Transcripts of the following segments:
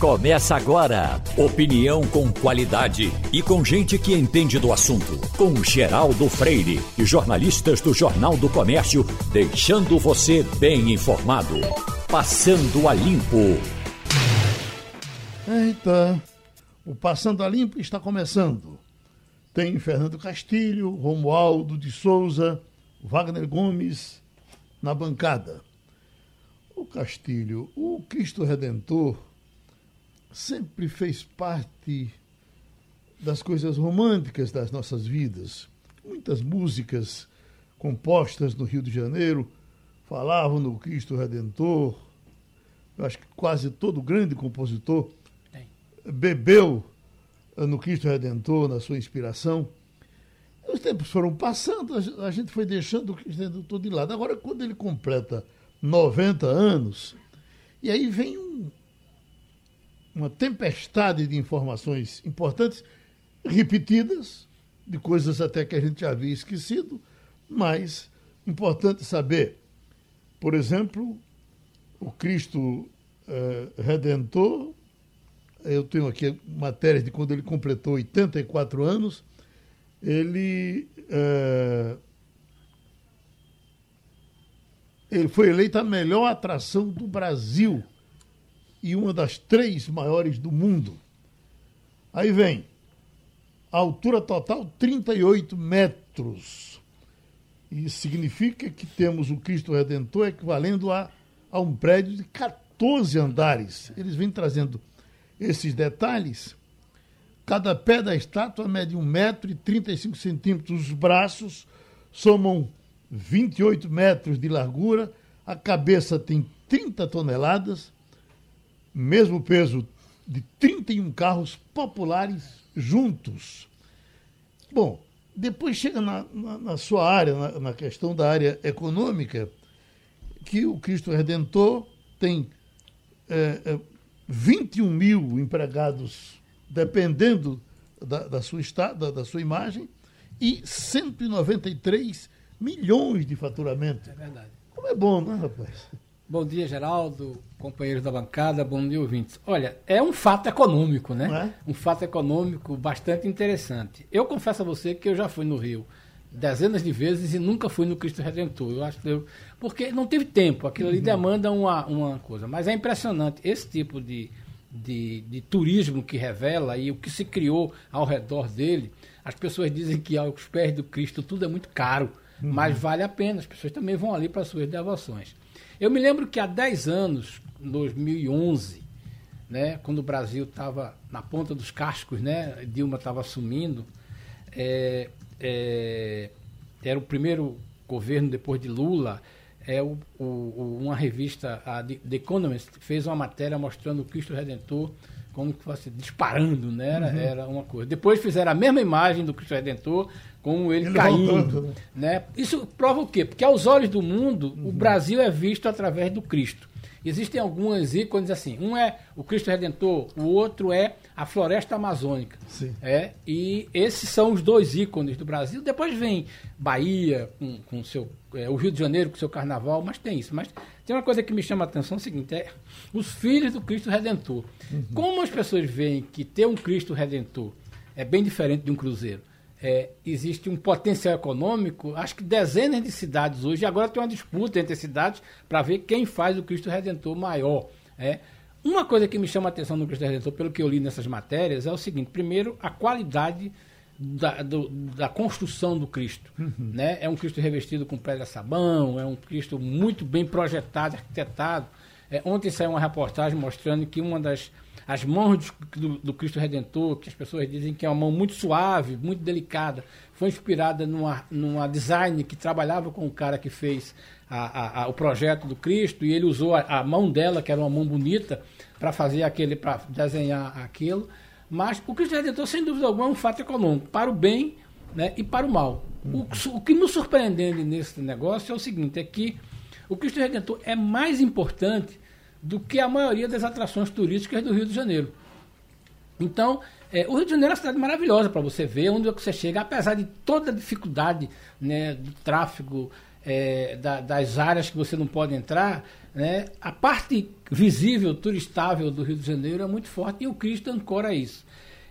Começa agora. Opinião com qualidade e com gente que entende do assunto. Com Geraldo Freire e jornalistas do Jornal do Comércio, deixando você bem informado. Passando a Limpo. Eita, o Passando a Limpo está começando. Tem Fernando Castilho, Romualdo de Souza, Wagner Gomes na bancada. O Castilho, o Cristo Redentor sempre fez parte das coisas românticas das nossas vidas. Muitas músicas compostas no Rio de Janeiro falavam no Cristo Redentor. Eu acho que quase todo grande compositor bebeu no Cristo Redentor, na sua inspiração. Os tempos foram passando, a gente foi deixando o Cristo Redentor de lado. Agora, quando ele completa 90 anos, e aí vem um, uma tempestade de informações importantes, repetidas, de coisas até que a gente já havia esquecido, mas importante saber. Por exemplo, o Cristo eh, Redentor, eu tenho aqui matérias de quando ele completou 84 anos, ele, eh, ele foi eleito a melhor atração do Brasil e uma das três maiores do mundo. Aí vem, a altura total 38 metros. Isso significa que temos o Cristo Redentor equivalendo a, a um prédio de 14 andares. Eles vêm trazendo esses detalhes. Cada pé da estátua mede 1 metro e 35 centímetros. Os braços somam 28 metros de largura. A cabeça tem 30 toneladas mesmo peso de 31 carros populares juntos. Bom, depois chega na, na, na sua área, na, na, questão da área econômica, que o Cristo Redentor tem é, é, 21 mil empregados, dependendo da, da sua, da, da sua imagem, e 193 milhões de faturamento. É verdade. Como é bom, não é, rapaz? Bom dia, Geraldo, companheiros da bancada, bom dia, ouvintes. Olha, é um fato econômico, né? É? Um fato econômico bastante interessante. Eu confesso a você que eu já fui no Rio dezenas de vezes e nunca fui no Cristo Redentor. Eu acho que eu, porque não teve tempo, aquilo ali uhum. demanda uma, uma coisa. Mas é impressionante esse tipo de, de, de turismo que revela e o que se criou ao redor dele. As pessoas dizem que aos pés do Cristo tudo é muito caro, uhum. mas vale a pena. As pessoas também vão ali para suas devoções. Eu me lembro que há 10 anos, 2011, né, quando o Brasil estava na ponta dos cascos, né, Dilma estava assumindo, é, é, era o primeiro governo depois de Lula, é o, o, uma revista, a The Economist, fez uma matéria mostrando o Cristo Redentor como que fosse disparando, né? Era, uhum. era uma coisa. Depois fizeram a mesma imagem do Cristo Redentor, com ele, ele caindo. Voltando, né? Isso prova o quê? Porque aos olhos do mundo, uhum. o Brasil é visto através do Cristo. Existem algumas ícones assim. Um é o Cristo Redentor, o outro é a floresta amazônica. Sim. É, e esses são os dois ícones do Brasil. Depois vem Bahia, com, com seu, é, o Rio de Janeiro com seu carnaval, mas tem isso. Mas tem uma coisa que me chama a atenção, é o seguinte, é os filhos do Cristo Redentor. Uhum. Como as pessoas veem que ter um Cristo Redentor é bem diferente de um cruzeiro, é, existe um potencial econômico, acho que dezenas de cidades hoje, agora tem uma disputa entre as cidades para ver quem faz o Cristo Redentor maior. É. Uma coisa que me chama a atenção no Cristo Redentor, pelo que eu li nessas matérias, é o seguinte: primeiro, a qualidade da, do, da construção do Cristo. Uhum. Né? É um Cristo revestido com pedra-sabão, é um Cristo muito bem projetado, arquitetado. É, ontem saiu uma reportagem mostrando que uma das as mãos do, do, Cristo Redentor, que as pessoas dizem que é uma mão muito suave, muito delicada, foi inspirada numa, numa design que trabalhava com o cara que fez a, a, a, o projeto do Cristo e ele usou a, mão dela, que era uma mão bonita, para fazer aquele, para desenhar aquilo. Mas o Cristo Redentor, sem dúvida alguma, é um fato econômico, para o bem né, e para o mal. Uhum. O, o que nos surpreende nesse negócio é o seguinte, é que o Cristo Redentor é mais importante do que a maioria das atrações turísticas do Rio de Janeiro. Então, é, o Rio de Janeiro é uma cidade maravilhosa para você ver, onde você chega, apesar de toda a dificuldade né, do tráfego, é, da, das áreas que você não pode entrar, né, a parte visível, turistável do Rio de Janeiro é muito forte e o Cristo ancora isso.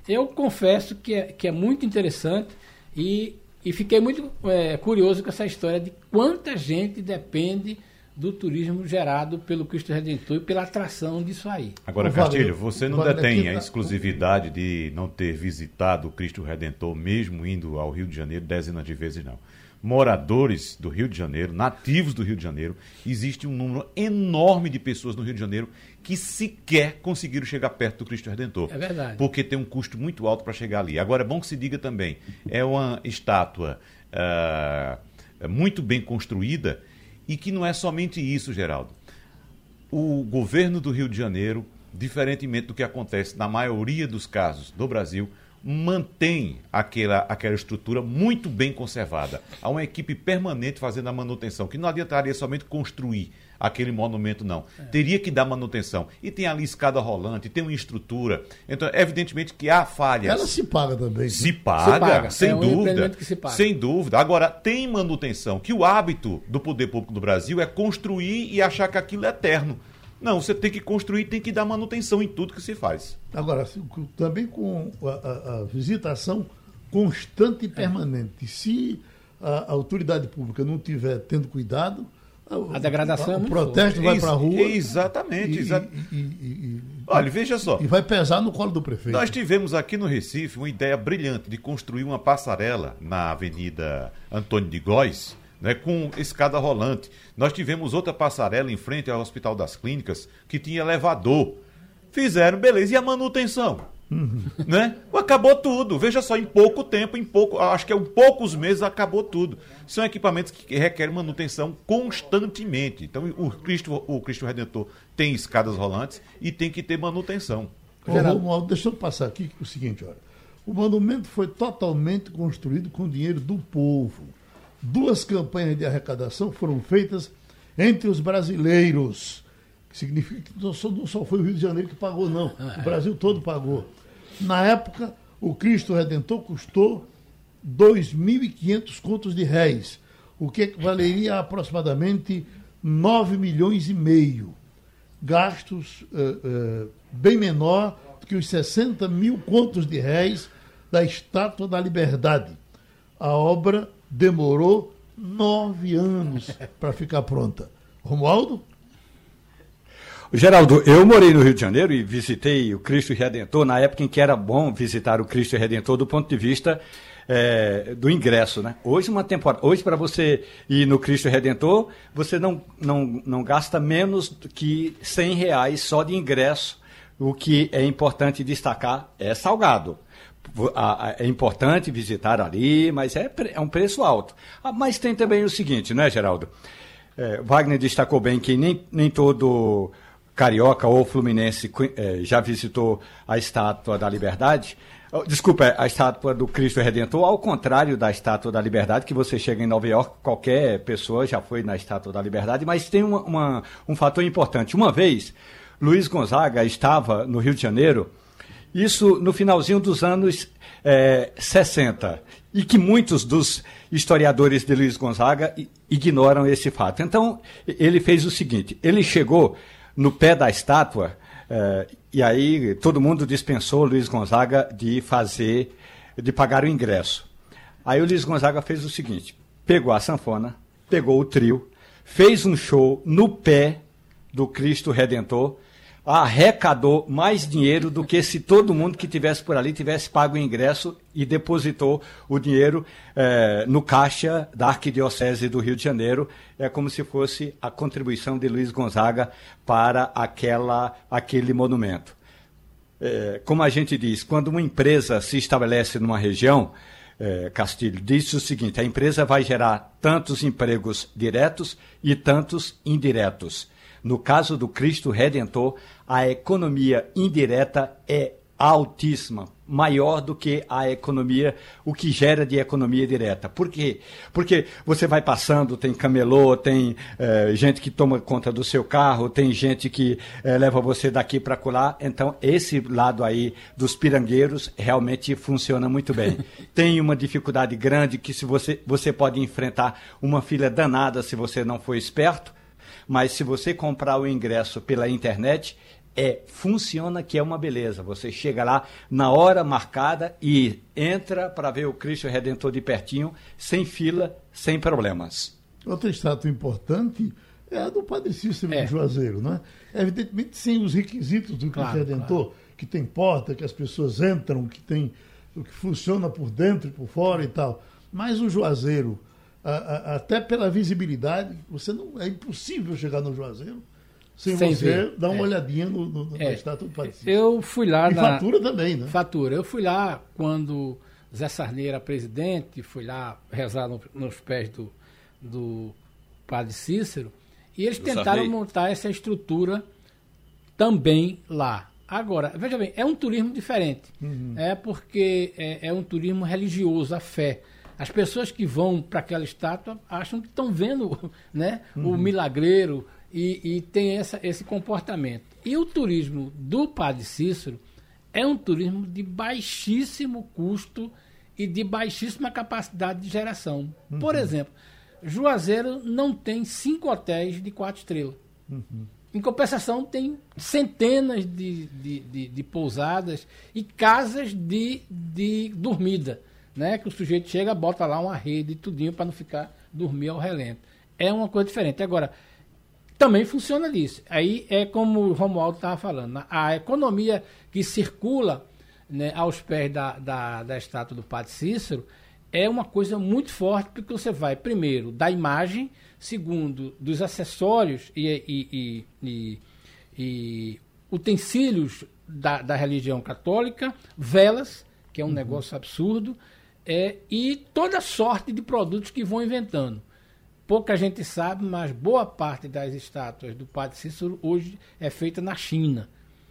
Eu confesso que é, que é muito interessante e, e fiquei muito é, curioso com essa história de quanta gente depende do turismo gerado pelo Cristo Redentor e pela atração disso aí. Agora, Castilho, você não detém a exclusividade de não ter visitado o Cristo Redentor, mesmo indo ao Rio de Janeiro dezenas de vezes, não moradores do Rio de Janeiro, nativos do Rio de Janeiro, existe um número enorme de pessoas no Rio de Janeiro que sequer conseguiram chegar perto do Cristo Redentor. É verdade. Porque tem um custo muito alto para chegar ali. Agora, é bom que se diga também, é uma estátua uh, muito bem construída e que não é somente isso, Geraldo. O governo do Rio de Janeiro, diferentemente do que acontece na maioria dos casos do Brasil, mantém aquela, aquela estrutura muito bem conservada. Há uma equipe permanente fazendo a manutenção, que não adiantaria somente construir aquele monumento, não. É. Teria que dar manutenção. E tem ali escada rolante, tem uma estrutura. Então, evidentemente que há falhas. Ela se paga também. Se paga, se paga. sem é um dúvida. Se paga. Sem dúvida. Agora, tem manutenção, que o hábito do poder público do Brasil é construir e achar que aquilo é eterno. Não, você tem que construir, tem que dar manutenção em tudo que se faz. Agora, também com a, a, a visitação constante e permanente. Se a, a, autoridade pública não tiver tendo cuidado, a degradação é o protesto vai para a rua. Exatamente. E, exa... e, e, Olha, veja só. E vai pesar no colo do prefeito. Nós tivemos aqui no Recife uma ideia brilhante de construir uma passarela na Avenida Antônio de Góes, né, com escada rolante. Nós tivemos outra passarela em frente ao Hospital das Clínicas que tinha elevador. Fizeram, beleza. E a manutenção? Uhum. Né? Acabou tudo. Veja só, em pouco tempo, em pouco, acho que em poucos meses acabou tudo. São equipamentos que requerem manutenção constantemente. Então, o Cristo, o Cristo Redentor tem escadas rolantes e tem que ter manutenção. Romualdo, deixa eu passar aqui o seguinte, olha. O monumento foi totalmente construído com dinheiro do povo. Duas campanhas de arrecadação foram feitas entre os brasileiros. Que significa que não só, foi o Rio de Janeiro que pagou, não. O. Brasil todo pagou. Na época, o Cristo Redentor custou 2.500 contos de réis, o que valeria aproximadamente 9 milhões e meio. Gastos uh, uh, bem menor do que os 60 mil contos de réis da Estátua da Liberdade. A obra demorou nove anos para ficar pronta. Romualdo? Geraldo, eu morei no Rio de Janeiro e visitei o Cristo Redentor na época em que era bom visitar o Cristo Redentor do ponto de vista é, do ingresso, né? Hoje uma temporada, hoje para você ir no Cristo Redentor, você não, não, não gasta menos que 100 reais só de ingresso. O que é importante destacar é salgado é importante visitar ali, mas é, é um preço alto. Ah, mas tem também o seguinte, né, Geraldo? É, Wagner destacou bem que nem, nem todo carioca ou fluminense é, já visitou a Estátua da Liberdade. Oh, desculpa, a estátua do Cristo Redentor, ao contrário da estátua da Liberdade, que você chega em Nova York, qualquer pessoa já foi na estátua da Liberdade, mas tem uma, uma, um fator importante. Uma vez, Luiz Gonzaga estava no Rio de Janeiro isso no finalzinho dos anos é, 60. E que muitos dos historiadores de Luiz Gonzaga ignoram esse fato. Então, ele fez o seguinte: ele chegou no pé da estátua, é, e aí todo mundo dispensou Luiz Gonzaga de fazer, de pagar o ingresso. Aí o Luiz Gonzaga fez o seguinte: pegou a sanfona, pegou o trio, fez um show no pé do Cristo Redentor arrecadou mais dinheiro do que se todo mundo que tivesse por ali tivesse pago o ingresso e depositou o dinheiro eh, no caixa da Arquidiocese do Rio de Janeiro. É como se fosse a contribuição de Luiz Gonzaga para aquela, aquele monumento. É, como a gente diz, quando uma empresa se estabelece numa região, é, Castilho, diz o seguinte: a empresa vai gerar tantos empregos diretos e tantos indiretos. No caso do Cristo Redentor, a economia indireta é altíssima, maior do que a economia, o que gera de economia direta. Por quê? Porque você vai passando, tem camelô, tem eh, gente que toma conta do seu carro, tem gente que eh, leva você daqui para colar. Então, esse lado aí dos pirangueiros realmente funciona muito bem. tem uma dificuldade grande que se você, você pode enfrentar uma fila danada se você não for esperto, mas se você comprar o ingresso pela internet, é funciona que é uma beleza. Você chega lá na hora marcada e entra para ver o Cristo Redentor de pertinho, sem fila, sem problemas. Outra estátua importante é a do Padre Cícero é. Juazeiro, não é? Evidentemente sem os requisitos do Cristo Redentor, claro. que tem porta, que as pessoas entram, que tem o que funciona por dentro e por fora e tal. Mas o Juazeiro, a, a, até pela visibilidade, você não é impossível chegar no Juazeiro sem, sem você ver. dar uma é. olhadinha no, no, no é. estátua do Padre Eu fui lá e na... fatura também, né? Fatura. Eu fui lá quando Zé Sarney era presidente, fui lá rezar no, nos pés do, do Padre Cícero, e eles do tentaram Sarney. montar essa estrutura também lá. Agora, veja bem, é um turismo diferente. Uhum. É porque é, é, um turismo religioso, a fé. As pessoas que vão para aquela estátua acham que estão vendo né, uhum. o milagreiro, e, e tem essa, esse comportamento. E o turismo do Padre Cícero é um turismo de baixíssimo custo e de baixíssima capacidade de geração. Uhum. Por exemplo, Juazeiro não tem cinco hotéis de quatro estrelas. Uhum. Em compensação, tem centenas de, de, de, de, pousadas e casas de, de dormida. Né? Que o sujeito chega, bota lá uma rede e tudinho para não ficar dormir ao relento. É uma coisa diferente. Agora, também funciona disso. Aí é como o Romualdo estava falando, a economia que circula né, aos pés da, da, da estátua do Padre Cícero é uma coisa muito forte, porque você vai, primeiro, da imagem, segundo, dos acessórios e, e, e, e utensílios da, da, religião católica, velas, que é um uhum. negócio absurdo, é, e toda sorte de produtos que vão inventando pouca gente sabe, mas boa parte das estátuas do Padre Cícero hoje é feita na China.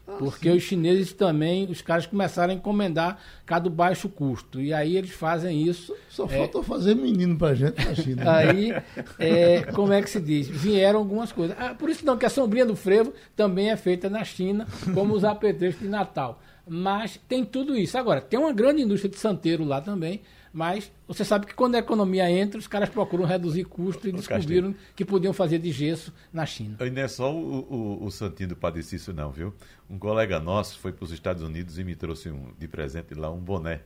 Ah, porque sim. os chineses também, os caras começaram a encomendar cá do baixo custo. E aí eles fazem isso. Só, só é, falta fazer menino pra gente na China. Né? Aí, é, como é que se diz? Vieram algumas coisas. Ah, por isso não, que a sombrinha do frevo também é feita na China, como os apetrechos de Natal. Mas tem tudo isso. Agora, tem uma grande indústria de santeiro lá também, mas você sabe que quando a economia entra, os caras procuram reduzir custos e descobriram que podiam fazer de gesso na China. E não é só o, o, o Santinho do Padre Cício, não, viu? Um colega nosso foi para os Estados Unidos e me trouxe um, de presente lá um boné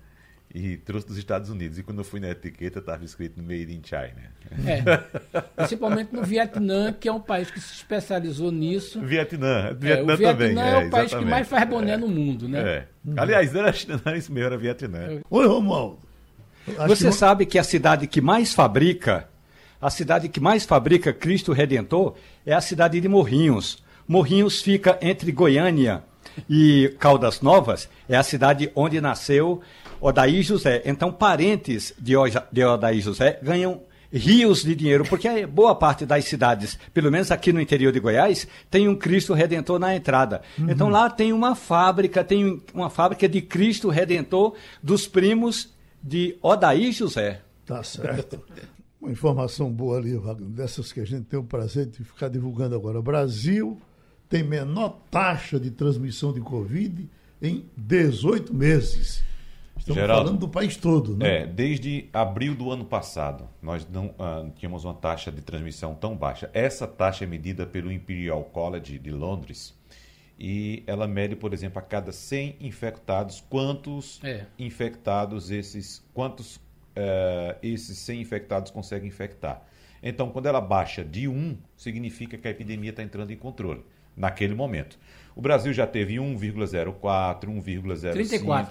e trouxe dos Estados Unidos. E quando eu fui na etiqueta, estava escrito Made in China. É, principalmente no Vietnã, que é um país que se especializou nisso. Vietnã, Vietnã, é, o Vietnã também. é, é o país que mais faz boné é, no mundo, né? É. Aliás, era China, não era isso mesmo, era Vietnã. Oi, Romualdo. Você que... sabe que a cidade que mais fabrica, a cidade que mais fabrica Cristo Redentor é a cidade de Morrinhos. Morrinhos fica entre Goiânia e Caldas Novas, é a cidade onde nasceu Odaí José. Então, parentes de, de Odaí José ganham rios de dinheiro, porque boa parte das cidades, pelo menos aqui no interior de Goiás, tem um Cristo Redentor na entrada. Uhum. Então lá tem uma fábrica, tem uma fábrica de Cristo Redentor dos primos de Odaí José. Tá certo. Uma informação boa ali, Wagner, dessas que a gente tem o prazer de ficar divulgando agora. O Brasil tem menor taxa de transmissão de Covid em 18 meses. Estamos Geraldo, falando do país todo, né? É, desde abril do ano passado, nós não ah, tínhamos uma taxa de transmissão tão baixa. Essa taxa é medida pelo Imperial College de Londres e ela mede, por exemplo, a cada 100 infectados, quantos é. infectados esses, quantos uh, esses 100 infectados conseguem infectar. Então, quando ela baixa de 1, significa que a epidemia está entrando em controle, naquele momento. O Brasil já teve 1,04, 1,05,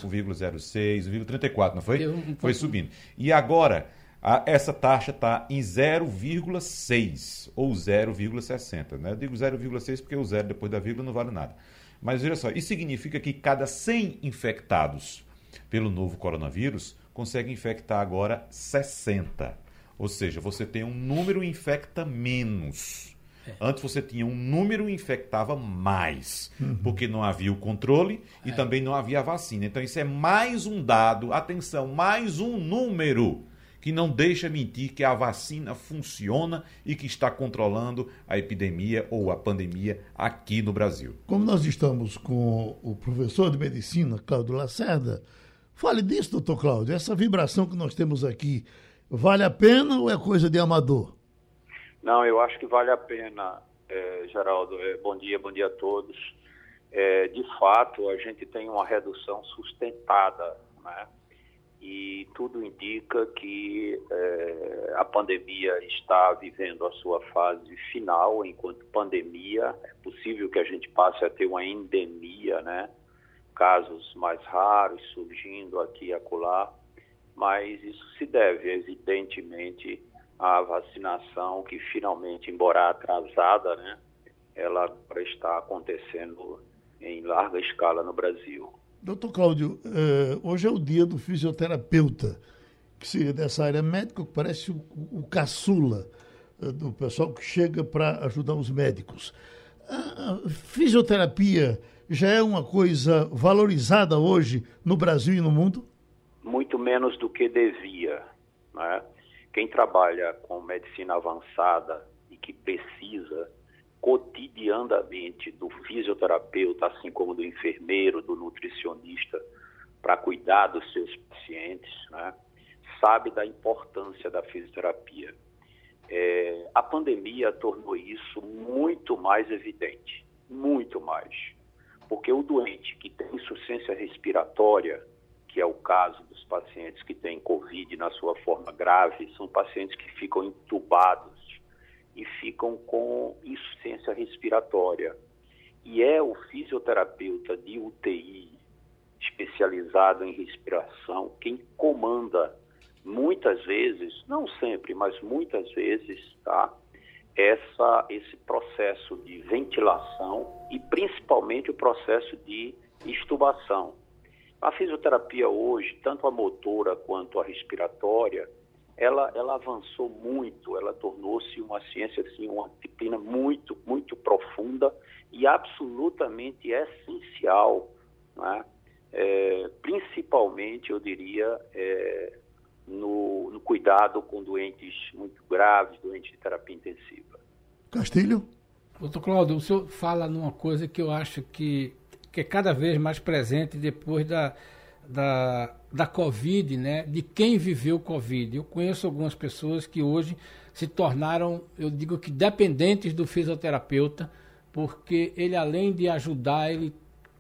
1,06, 1,34, não foi? Um foi subindo. E agora, a, essa taxa está em 0,6 ou 0,60. Né? Eu digo 0,6 porque o zero depois da vírgula não vale nada. Mas veja só, isso significa que cada 100 infectados pelo novo coronavírus consegue infectar agora 60. Ou seja, você tem um número infecta menos. É. Antes você tinha um número e infectava mais, uhum. porque não havia o controle e é. também não havia a vacina. Então isso é mais um dado, atenção, mais um número que não deixa mentir que a vacina funciona e que está controlando a epidemia ou a pandemia aqui no Brasil. Como nós estamos com o professor de medicina, Cláudio Lacerda, fale disso, doutor Cláudio. Essa vibração que nós temos aqui, vale a pena ou é coisa de amador? Não, eu acho que vale a pena, é, Geraldo. É, bom dia, bom dia a todos. É, de fato, a gente tem uma redução sustentada, né? e tudo indica que é, a pandemia está vivendo a sua fase final enquanto pandemia. É possível que a gente passe a ter uma endemia, né? Casos mais raros surgindo aqui e acolá, mas isso se deve, evidentemente, à vacinação que finalmente, embora atrasada, né? Ela está acontecendo em larga escala no Brasil. Doutor Cláudio, uh, hoje é o dia do fisioterapeuta, que seria dessa área médica, que parece o, caçula uh, do pessoal que chega para ajudar os médicos. A fisioterapia já é uma coisa valorizada hoje no Brasil e no mundo? Muito menos do que devia. Né? Quem trabalha com medicina avançada e que precisa cotidianamente do fisioterapeuta, assim como do enfermeiro, do nutricionista, para cuidar dos seus pacientes, né? sabe da importância da fisioterapia. É, a pandemia tornou isso muito mais evidente, muito mais. Porque o doente que tem insuficiência respiratória, que é o caso dos pacientes que têm Covid na sua forma grave, são pacientes que ficam entubados e ficam com insuficiência respiratória. E é o fisioterapeuta de UTI especializado em respiração quem comanda muitas vezes, não sempre, mas muitas vezes, tá? Essa, esse processo de ventilação e principalmente o processo de extubação. A fisioterapia hoje, tanto a motora quanto a respiratória, ela, ela avançou muito, ela tornou-se uma ciência, assim, uma disciplina muito, muito profunda e absolutamente essencial, né? é, principalmente, eu diria, é, no, no, cuidado com doentes muito graves, doentes de terapia intensiva. Castilho? Doutor Cláudio, o senhor fala numa coisa que eu acho que, que é cada vez mais presente depois da, da, da Covid, né? De quem viveu Covid. Eu conheço algumas pessoas que hoje se tornaram, eu digo que dependentes do fisioterapeuta, porque ele além de ajudar, ele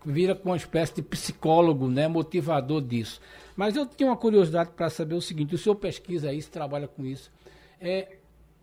vira com uma espécie de psicólogo, né, motivador disso. Mas eu tenho uma curiosidade para saber o seguinte: o senhor pesquisa isso, trabalha com isso. É,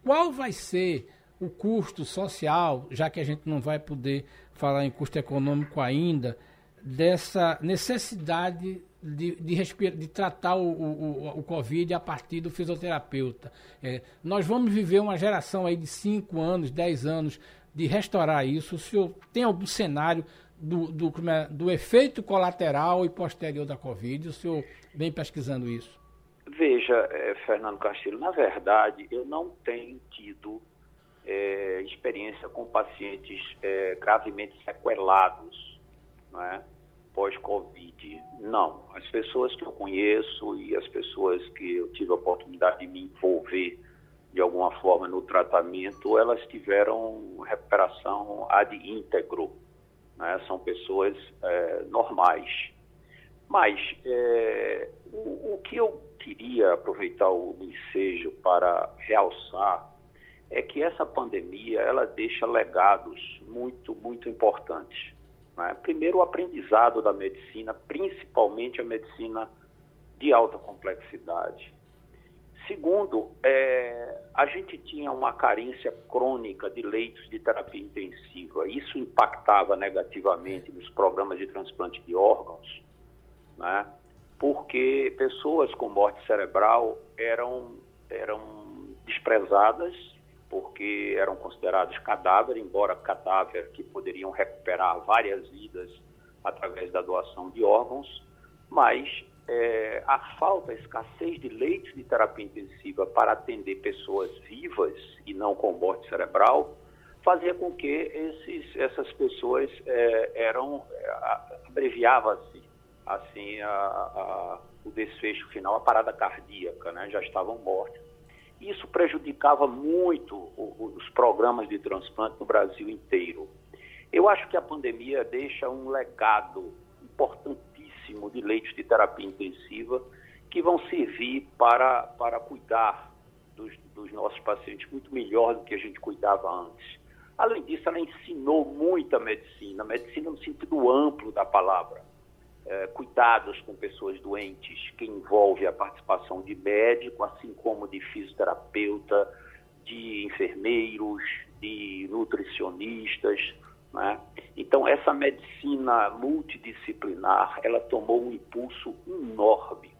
qual vai ser o custo social, já que a gente não vai poder falar em custo econômico ainda, dessa necessidade de, de, respira, de tratar o, o, o, Covid a partir do fisioterapeuta. É, nós vamos viver uma geração aí de 5 anos, 10 anos de restaurar isso. O senhor tem algum cenário do, do, é, do efeito colateral e posterior da Covid? O senhor vem pesquisando isso? Veja, é, Fernando Castilho, na verdade, eu não tenho tido é, experiência com pacientes é, gravemente sequelados, não é? pós-Covid. Não. As pessoas que eu conheço e as pessoas que eu tive a oportunidade de me envolver de alguma forma no tratamento, elas tiveram recuperação ad íntegro. Né? São pessoas é, normais. Mas é, o, o que eu queria aproveitar o ensejo para realçar é que essa pandemia ela deixa legados muito, muito importantes. Né? Primeiro, o aprendizado da medicina, principalmente a medicina de alta complexidade. Segundo, é, a gente tinha uma carência crônica de leitos de terapia intensiva. Isso impactava negativamente nos programas de transplante de órgãos, né? porque pessoas com morte cerebral eram, eram desprezadas porque eram considerados cadáver, embora cadáver que poderiam recuperar várias vidas através da doação de órgãos, mas é, a falta, a escassez de leitos de terapia intensiva para atender pessoas vivas e não com morte cerebral fazia com que esses, essas pessoas é, eram abreviava-se assim a, a, o desfecho final, a parada cardíaca, né? Já estavam mortos. Isso prejudicava muito os programas de transplante no Brasil inteiro. Eu acho que a pandemia deixa um legado importantíssimo de leitos de terapia intensiva que vão servir para, para cuidar dos, dos nossos pacientes muito melhor do que a gente cuidava antes. Além disso, ela ensinou muita medicina, medicina no sentido amplo da palavra. É, cuidados com pessoas doentes, que envolve a participação de médico, assim como de fisioterapeuta, de enfermeiros, de nutricionistas. Né? Então, essa medicina multidisciplinar, ela tomou um impulso enorme.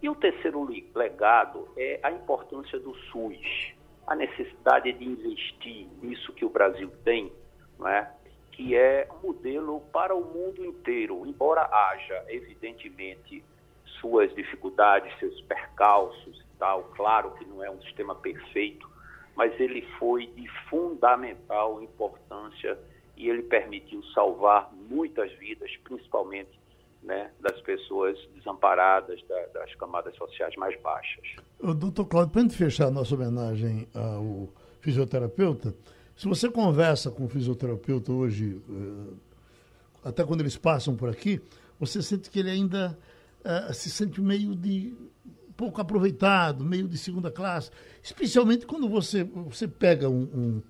E o terceiro legado é a importância do SUS, a necessidade de investir nisso que o Brasil tem, não é? Que é um modelo para o mundo inteiro, embora haja, evidentemente, suas dificuldades, seus percalços e tal, claro que não é um sistema perfeito, mas ele foi de fundamental importância e ele permitiu salvar muitas vidas, principalmente né, das pessoas desamparadas, da, das camadas sociais mais baixas. Doutor Cláudio, para gente fechar a nossa homenagem ao fisioterapeuta, se você conversa com o fisioterapeuta hoje, eh, até quando eles passam por aqui, você sente que ele ainda uh, se sente meio de pouco aproveitado, meio de segunda classe, especialmente quando você, você pega um, um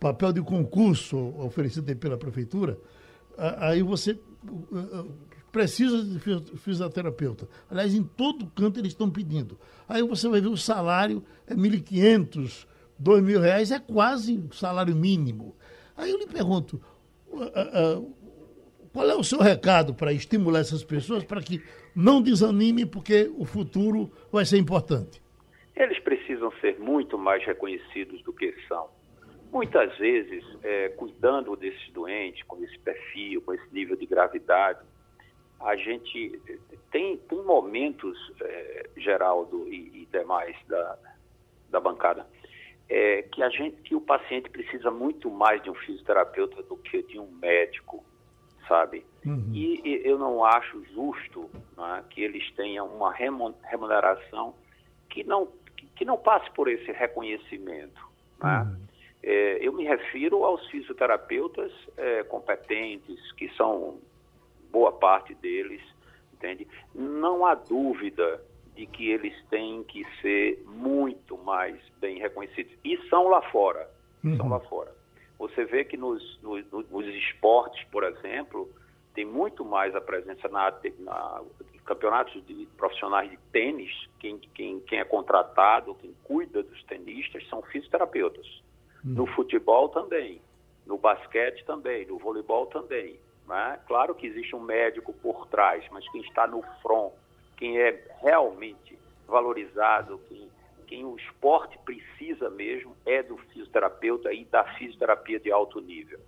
papel de concurso oferecido pela prefeitura, aí você precisa de fisioterapeuta. Aliás, em todo canto eles estão pedindo. Aí você vai ver o salário é 1.500, R$ mil reais, é quase o salário mínimo. Aí eu lhe pergunto, qual é o seu recado para estimular essas pessoas para que não desanimem, porque o futuro vai ser importante? Eles precisam ser muito mais reconhecidos do que são. Muitas vezes, é, cuidando desses doentes, com esse perfil, com esse nível de gravidade, a gente tem, tem momentos, é, Geraldo e, e, demais da, da bancada, é, que a gente, que o paciente precisa muito mais de um fisioterapeuta do que de um médico, sabe? Uhum. E, e, eu não acho justo né, que eles tenham uma remuneração que não, que não passe por esse reconhecimento. Né? Uhum. É, eu me refiro aos fisioterapeutas é, competentes, que são boa parte deles, entende? Não há dúvida de que eles têm que ser muito mais bem reconhecidos. E são lá fora, uhum. são lá fora. Você vê que nos, nos, nos, esportes, por exemplo, tem muito mais a presença na, na campeonatos de profissionais de tênis, quem, quem, quem é contratado, quem cuida dos tenistas são fisioterapeutas. Uhum. No futebol também, no basquete também, no voleibol também. Né? Claro que existe um médico por trás, mas quem está no front, quem é realmente valorizado, quem, quem o esporte precisa mesmo é do fisioterapeuta e da fisioterapia de alto nível.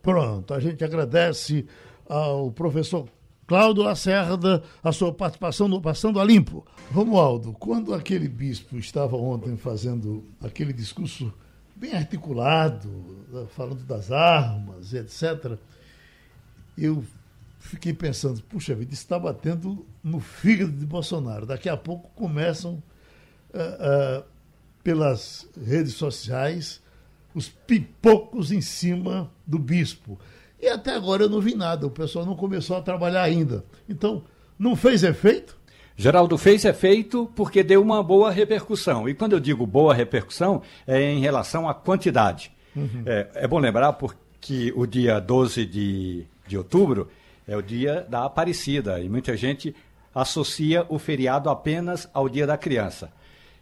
Pronto, a gente agradece ao professor Cláudio Lacerda a sua participação no Passando a Limpo. Romualdo, quando aquele bispo estava ontem fazendo aquele discurso bem articulado, falando das armas, etc., eu fiquei pensando, puxa vida, está batendo no fígado de Bolsonaro. Daqui a pouco começam, uh, uh, pelas redes sociais, os pipocos em cima do bispo. E até agora eu não vi nada, o pessoal não começou a trabalhar ainda. Então, não fez efeito? Geraldo fez efeito porque deu uma boa repercussão. E quando eu digo boa repercussão, é em relação à quantidade. Uhum. É, é bom lembrar porque o dia 12 de de outubro é o dia da Aparecida e muita gente associa o feriado apenas ao dia da criança.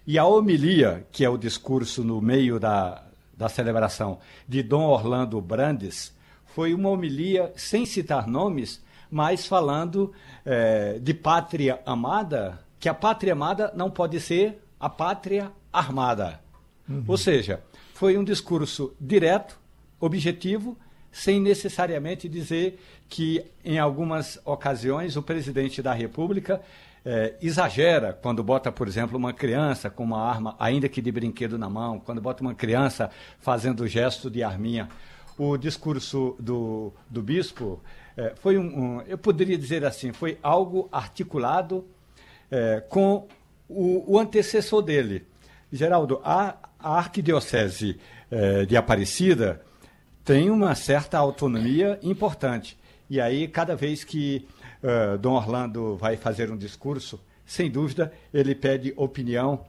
E a homilia, que é o discurso no meio da, da celebração de Dom Orlando Brandes, foi uma homilia sem citar nomes, mas falando é, de pátria amada, que a pátria amada não pode ser a pátria armada. Uhum. Ou seja, foi um discurso direto, objetivo, sem necessariamente dizer que, em algumas ocasiões, o presidente da República é, exagera quando bota, por exemplo, uma criança com uma arma, ainda que de brinquedo na mão, quando bota uma criança fazendo gesto de arminha. O discurso do, do bispo é, foi um, um, eu poderia dizer assim, foi algo articulado é, com o, o, antecessor dele. Geraldo, a, a arquidiocese de Aparecida tem uma certa autonomia importante. E aí, cada vez que uh, Dom Orlando vai fazer um discurso, sem dúvida, ele pede opinião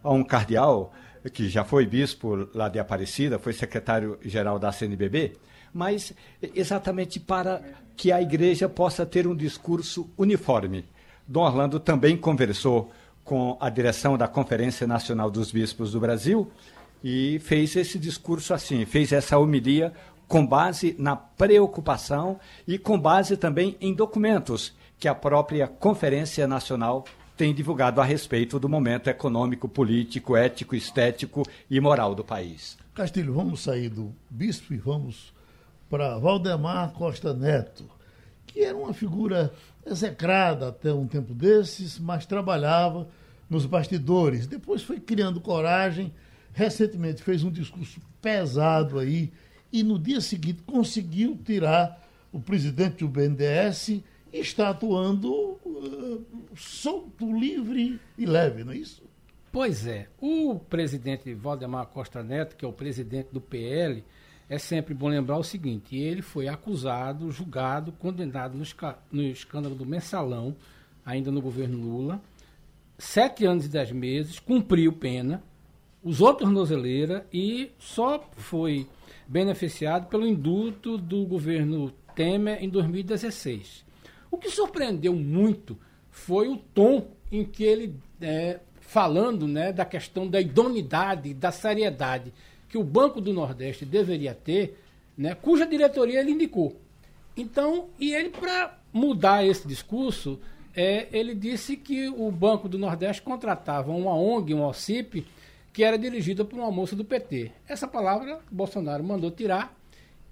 a um cardeal que já foi bispo lá de Aparecida, foi secretário-geral da CNBB, mas exatamente para que a igreja possa ter um discurso uniforme. Dom Orlando também conversou com a direção da Conferência Nacional dos Bispos do Brasil e fez esse discurso assim, fez essa homilia com base na preocupação e com base também em documentos que a própria Conferência Nacional tem divulgado a respeito do momento econômico, político, ético, estético e moral do país. Castilho, vamos sair do bispo e vamos para Valdemar Costa Neto, que era uma figura execrada até um tempo desses, mas trabalhava nos bastidores. Depois foi criando coragem, recentemente fez um discurso pesado aí e no dia seguinte conseguiu tirar o presidente do BNDES e está atuando uh, solto, livre e leve, não é isso? Pois é. O presidente Valdemar Costa Neto, que é o presidente do PL, é sempre bom lembrar o seguinte: ele foi acusado, julgado, condenado no, no escândalo do mensalão, ainda no governo Lula, sete anos e dez meses, cumpriu pena, usou tornozeleira e só foi beneficiado pelo indulto do governo Temer em 2016. O que surpreendeu muito foi o tom em que ele, é, falando né, da questão da idoneidade, da seriedade que o Banco do Nordeste deveria ter, né, cuja diretoria ele indicou. Então, e ele, para mudar esse discurso, é, ele disse que o Banco do Nordeste contratava uma ONG, um OCIP, que era dirigida por uma moça do PT. Essa palavra Bolsonaro mandou tirar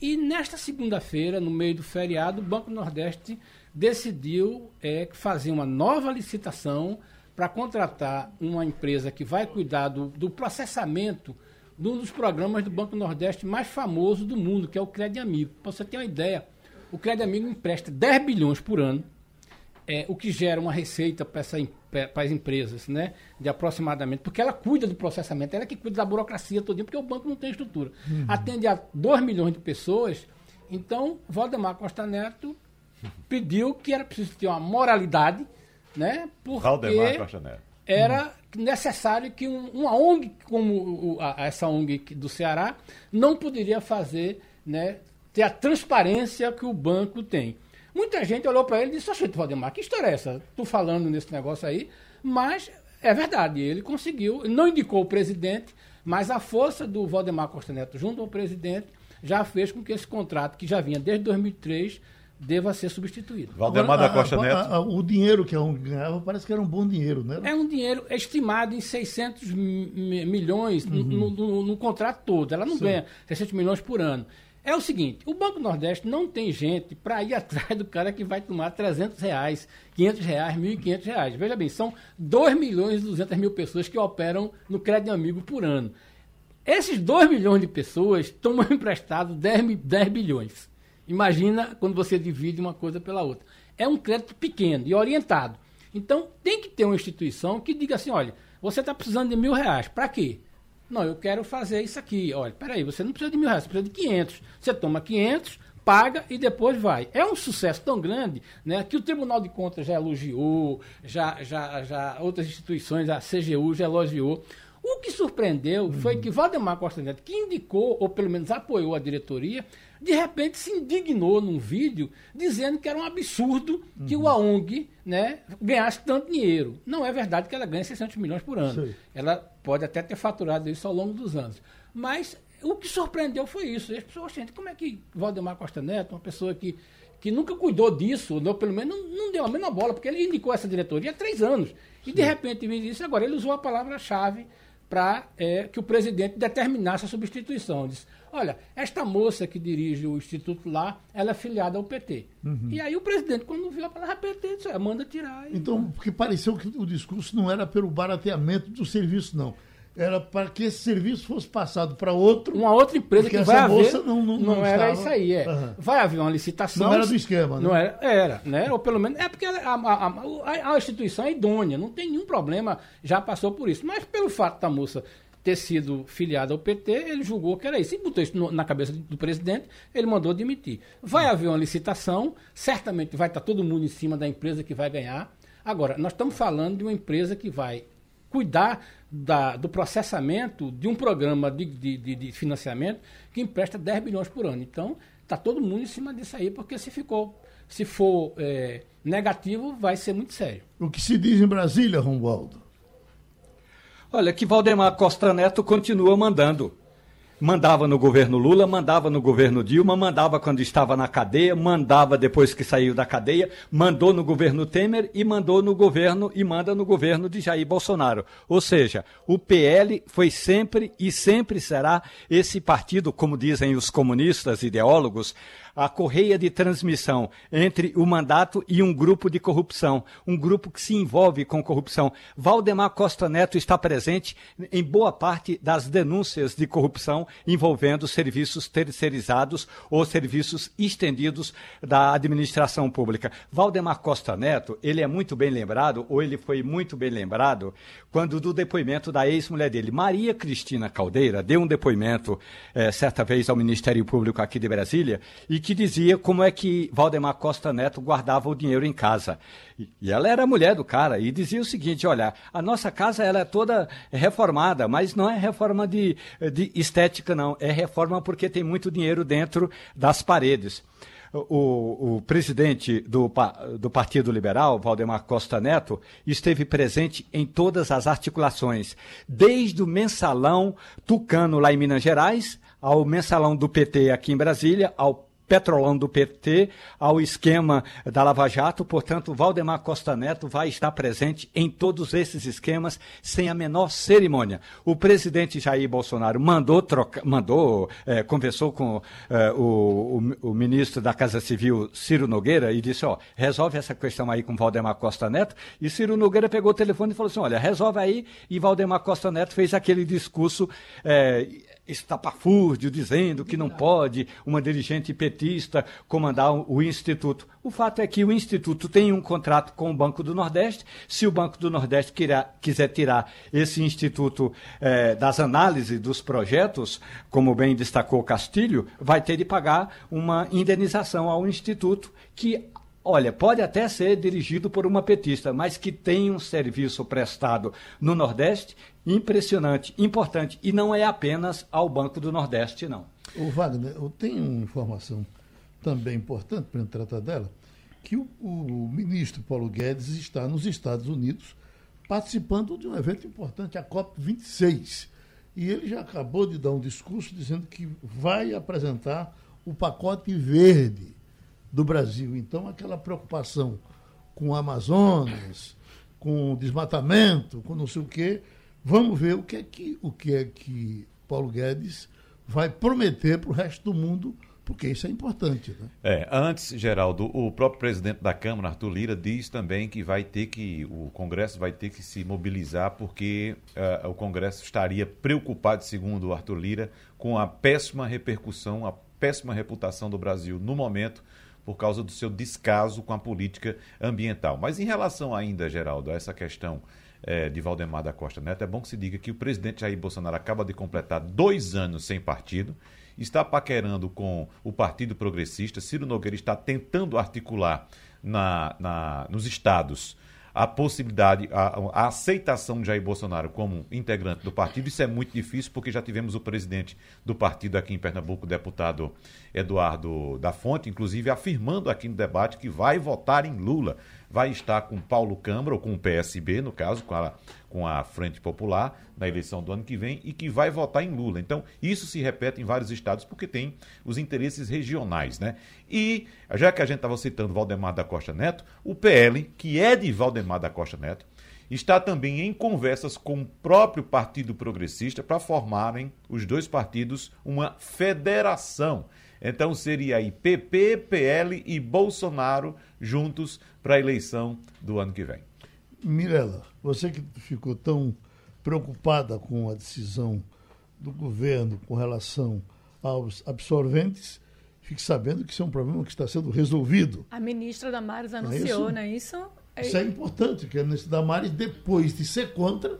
e nesta segunda-feira, no meio do feriado, o Banco Nordeste decidiu é, fazer uma nova licitação para contratar uma empresa que vai cuidar do, do processamento de um dos programas do Banco Nordeste mais famoso do mundo, que é o Crédito Amigo. Para você ter uma ideia, o Crédito Amigo empresta 10 bilhões por ano é, o que gera uma receita para as empresas, né? De aproximadamente, porque ela cuida do processamento, ela é que cuida da burocracia todinha, porque o banco não tem estrutura. Uhum. Atende a 2 milhões de pessoas, então Valdemar Costa Neto pediu que era preciso ter uma moralidade, né? Porque Valdemar Costa Neto. era necessário que um, uma ONG como a, essa ONG do Ceará não poderia fazer, né? Ter a transparência que o banco tem. Muita gente olhou para ele e disse: Oxe, Valdemar, que história é essa? Tu falando nesse negócio aí. Mas é verdade, ele conseguiu, não indicou o presidente, mas a força do Valdemar Costa Neto junto ao presidente já fez com que esse contrato, que já vinha desde 2003, deva ser substituído. Valdemar da Costa Neto. A, a, o dinheiro que a ONG ganhava parece que era um bom dinheiro, né? É um dinheiro estimado em 600 milhões uhum. no, no, no, contrato todo. Ela não Sim. ganha 600 milhões por ano. É o seguinte, o Banco Nordeste não tem gente para ir atrás do cara que vai tomar 300 reais, 500 reais, 1.500 reais. Veja bem, são 2 milhões e 200 mil pessoas que operam no Crédito Amigo por ano. Esses 2 milhões de pessoas tomam emprestado 10, 10 bilhões. Imagina quando você divide uma coisa pela outra. É um crédito pequeno e orientado. Então, tem que ter uma instituição que diga assim, olha, você está precisando de mil reais. Para quê? Não, eu quero fazer isso aqui. Olha, peraí, você não precisa de mil reais, você precisa de 500. Você toma 500, paga e depois vai. É um sucesso tão grande né, que o Tribunal de Contas já elogiou, já, já, já outras instituições, a CGU já elogiou. O que surpreendeu uhum. foi que Valdemar Costa Neto, que indicou, ou pelo menos apoiou a diretoria, de repente se indignou num vídeo dizendo que era um absurdo uhum. que o AONG né, ganhasse tanto dinheiro. Não é verdade que ela ganha 600 milhões por ano. Sim. Ela pode até ter faturado isso ao longo dos anos. Mas o que surpreendeu foi isso. As pessoas, gente, como é que Valdemar Costa Neto, uma pessoa que, que nunca cuidou disso, ou pelo menos não, não deu a menor bola, porque ele indicou essa diretoria há três anos. E Sim. de repente me disse, agora ele usou a palavra-chave para é, que o presidente determinasse a substituição. Disse, olha, esta moça que dirige o instituto lá, ela é filiada ao PT. Uhum. E aí o presidente, quando viu a palavra PT, disse, manda tirar. Então, porque pareceu que o discurso não era pelo barateamento do serviço, não era para que esse serviço fosse passado para outro. Uma outra empresa que vai haver. Não, não, não, não era isso aí, é. Uhum. Vai haver uma licitação. Não era do esquema, né? Não era, era, né? Ou pelo menos. É porque a, a, a, a, instituição é idônea, não tem nenhum problema, já passou por isso. Mas pelo fato da moça ter sido filiada ao PT, ele julgou que era isso. E botou isso no, na cabeça do presidente, ele mandou demitir. Vai uhum. haver uma licitação, certamente vai estar todo mundo em cima da empresa que vai ganhar. Agora, nós estamos falando de uma empresa que vai cuidar da, do processamento de um programa de, de, de, financiamento que empresta 10 bilhões por ano. Então, está todo mundo em cima disso aí, porque se ficou, se for é, negativo, vai ser muito sério. O que se diz em Brasília, Romualdo? Olha, que Valdemar Costa Neto continua mandando. Mandava no governo Lula, mandava no governo Dilma, mandava quando estava na cadeia, mandava depois que saiu da cadeia, mandou no governo Temer e mandou no governo e manda no governo de Jair Bolsonaro. Ou seja, o PL foi sempre e sempre será esse partido, como dizem os comunistas ideólogos, a correia de transmissão entre o mandato e um grupo de corrupção, um grupo que se envolve com corrupção. Valdemar Costa Neto está presente em boa parte das denúncias de corrupção envolvendo serviços terceirizados ou serviços estendidos da administração pública. Valdemar Costa Neto, ele é muito bem lembrado, ou ele foi muito bem lembrado, quando do depoimento da ex-mulher dele, Maria Cristina Caldeira, deu um depoimento eh, certa vez ao Ministério Público aqui de Brasília e que dizia como é que Valdemar Costa Neto guardava o dinheiro em casa. E, ela era mulher do cara e dizia o seguinte: olha, a nossa casa ela é toda reformada, mas não é reforma de, de estética, não. É reforma porque tem muito dinheiro dentro das paredes. O, o, presidente do, do, Partido Liberal, Valdemar Costa Neto, esteve presente em todas as articulações, desde o mensalão tucano lá em Minas Gerais, ao mensalão do PT aqui em Brasília, ao Petrolão do PT ao esquema da Lava Jato. Portanto, Valdemar Costa Neto vai estar presente em todos esses esquemas sem a menor cerimônia. O presidente Jair Bolsonaro mandou trocar, mandou, é, conversou com é, o, o, o, ministro da Casa Civil, Ciro Nogueira, e disse: ó, resolve essa questão aí com Valdemar Costa Neto. E Ciro Nogueira pegou o telefone e falou assim: olha, resolve aí. E Valdemar Costa Neto fez aquele discurso. É, estapafúrdio dizendo que não pode uma dirigente petista comandar o Instituto. O fato é que o Instituto tem um contrato com o Banco do Nordeste. Se o Banco do Nordeste quiser tirar esse Instituto eh, das análises dos projetos, como bem destacou Castilho, vai ter de pagar uma indenização ao Instituto que Olha, pode até ser dirigido por uma petista, mas que tem um serviço prestado no Nordeste impressionante, importante. E não é apenas ao Banco do Nordeste, não. O Wagner, eu tenho uma informação também importante para tratar dela, que o, o ministro Paulo Guedes está nos Estados Unidos participando de um evento importante, a COP26. E ele já acabou de dar um discurso dizendo que vai apresentar o pacote verde do Brasil. Então, aquela preocupação com Amazonas, com desmatamento, com não sei o quê, vamos ver o que é que, o que, é que Paulo Guedes vai prometer para o resto do mundo porque isso é importante. Né? É, antes, Geraldo, o próprio presidente da Câmara, Arthur Lira, diz também que vai ter que, o Congresso vai ter que se mobilizar porque uh, o Congresso estaria preocupado, segundo o Arthur Lira, com a péssima repercussão, a péssima reputação do Brasil no momento por causa do seu descaso com a política ambiental. Mas em relação ainda, Geraldo, a essa questão é, de Valdemar da Costa Neto, é bom que se diga que o presidente Jair Bolsonaro acaba de completar dois anos sem partido, está paquerando com o Partido Progressista, Ciro Nogueira está tentando articular na, na, nos estados a possibilidade, a, a, aceitação de Jair Bolsonaro como integrante do partido. Isso é muito difícil, porque já tivemos o presidente do partido aqui em Pernambuco, o deputado Eduardo da Fonte, inclusive afirmando aqui no debate que vai votar em Lula vai estar com Paulo Câmara, ou com o PSB, no caso, com a, com a Frente Popular, na eleição do ano que vem, e que vai votar em Lula. Então, isso se repete em vários estados, porque tem os interesses regionais, né? E, já que a gente estava citando Valdemar da Costa Neto, o PL, que é de Valdemar da Costa Neto, está também em conversas com o próprio Partido Progressista para formarem os dois partidos uma federação. Então seria aí PP, PL e Bolsonaro juntos para a eleição do ano que vem. Mirela, você que ficou tão preocupada com a decisão do governo com relação aos absorventes, fique sabendo que isso é um problema que está sendo resolvido. A ministra Damares anunciou, não é isso? Não é isso? Isso é importante, que a ministra Damares, depois de ser contra,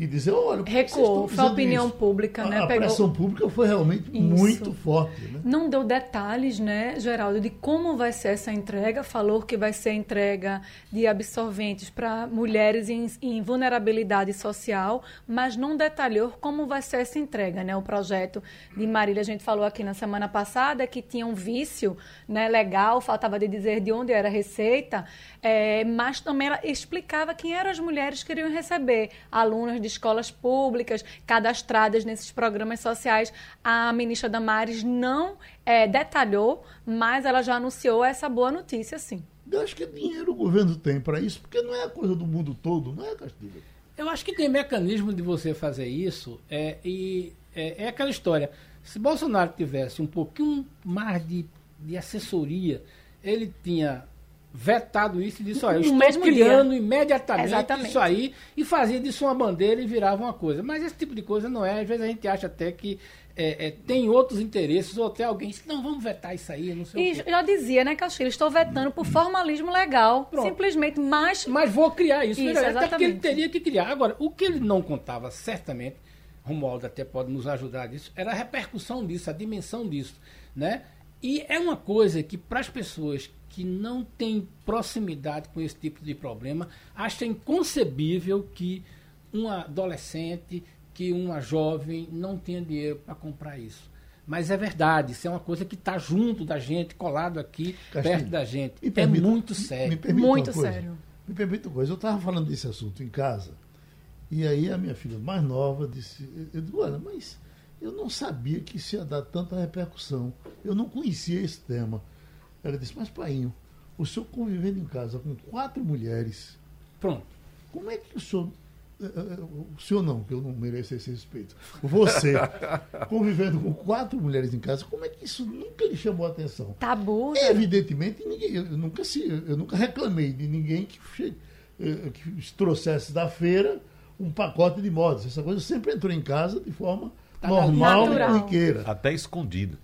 e dizer, olha, recuou, foi a opinião isso? pública, né? A, a Pegou... pressão pública foi realmente isso. muito forte, né? Não deu detalhes, né, Geraldo, de como vai ser essa entrega. Falou que vai ser entrega de absorventes para mulheres em, em, vulnerabilidade social, mas não detalhou como vai ser essa entrega, né? O projeto de Marília, a gente falou aqui na semana passada que tinha um vício, né, legal, faltava de dizer de onde era a receita, é, mas também ela explicava quem eram as mulheres que iriam receber alunos de escolas públicas cadastradas nesses programas sociais. A ministra Damares não é, detalhou, mas ela já anunciou essa boa notícia, sim. Eu acho que dinheiro o governo tem para isso, porque não é a coisa do mundo todo, não é, Castilho? Eu acho que tem mecanismo de você fazer isso, é, e é, é aquela história. Se Bolsonaro tivesse um pouquinho mais de, de assessoria, ele tinha vetado isso e disse, olha, eu estou mesmo criando dia. imediatamente Exatamente. isso aí e fazia disso uma bandeira e virava uma coisa. Mas esse tipo de coisa não é. Às vezes a gente acha até que é, é, tem outros interesses, ou até alguém disse, não, vamos vetar isso aí, não sei E já dizia, né, Castilho, estou vetando por formalismo legal. Pronto. Simplesmente, mas... Mas vou criar isso. isso até porque ele teria que criar. Agora, o que ele não contava, certamente, Romualdo até pode nos ajudar disso, era a repercussão disso, a dimensão disso, né? E é uma coisa que, para as pessoas que não têm proximidade com esse tipo de problema, acham inconcebível que uma adolescente, que uma jovem não tenha dinheiro para comprar isso. Mas é verdade, isso é uma coisa que está junto da gente, colado aqui, Castilho, perto da gente. é muito sério. Me, me muito sério. Me permita uma coisa, eu estava falando desse assunto em casa, e aí a minha filha mais nova disse, eu digo, olha, mas eu não sabia que isso ia dar tanta repercussão. Eu não conhecia esse tema. Ela disse, mas Painho, o senhor convivendo em casa com quatro mulheres. Pronto. Como é que o senhor. Eh, eh, o senhor não, que eu não mereço esse respeito. Você, convivendo com quatro mulheres em casa, como é que isso nunca lhe chamou a atenção? Tabu. Né? Evidentemente, ninguém, eu, nunca, eu nunca reclamei de ninguém que, eh, que trouxesse da feira um pacote de modas. Essa coisa sempre entrou em casa de forma tá normal e corriqueira. Até escondido.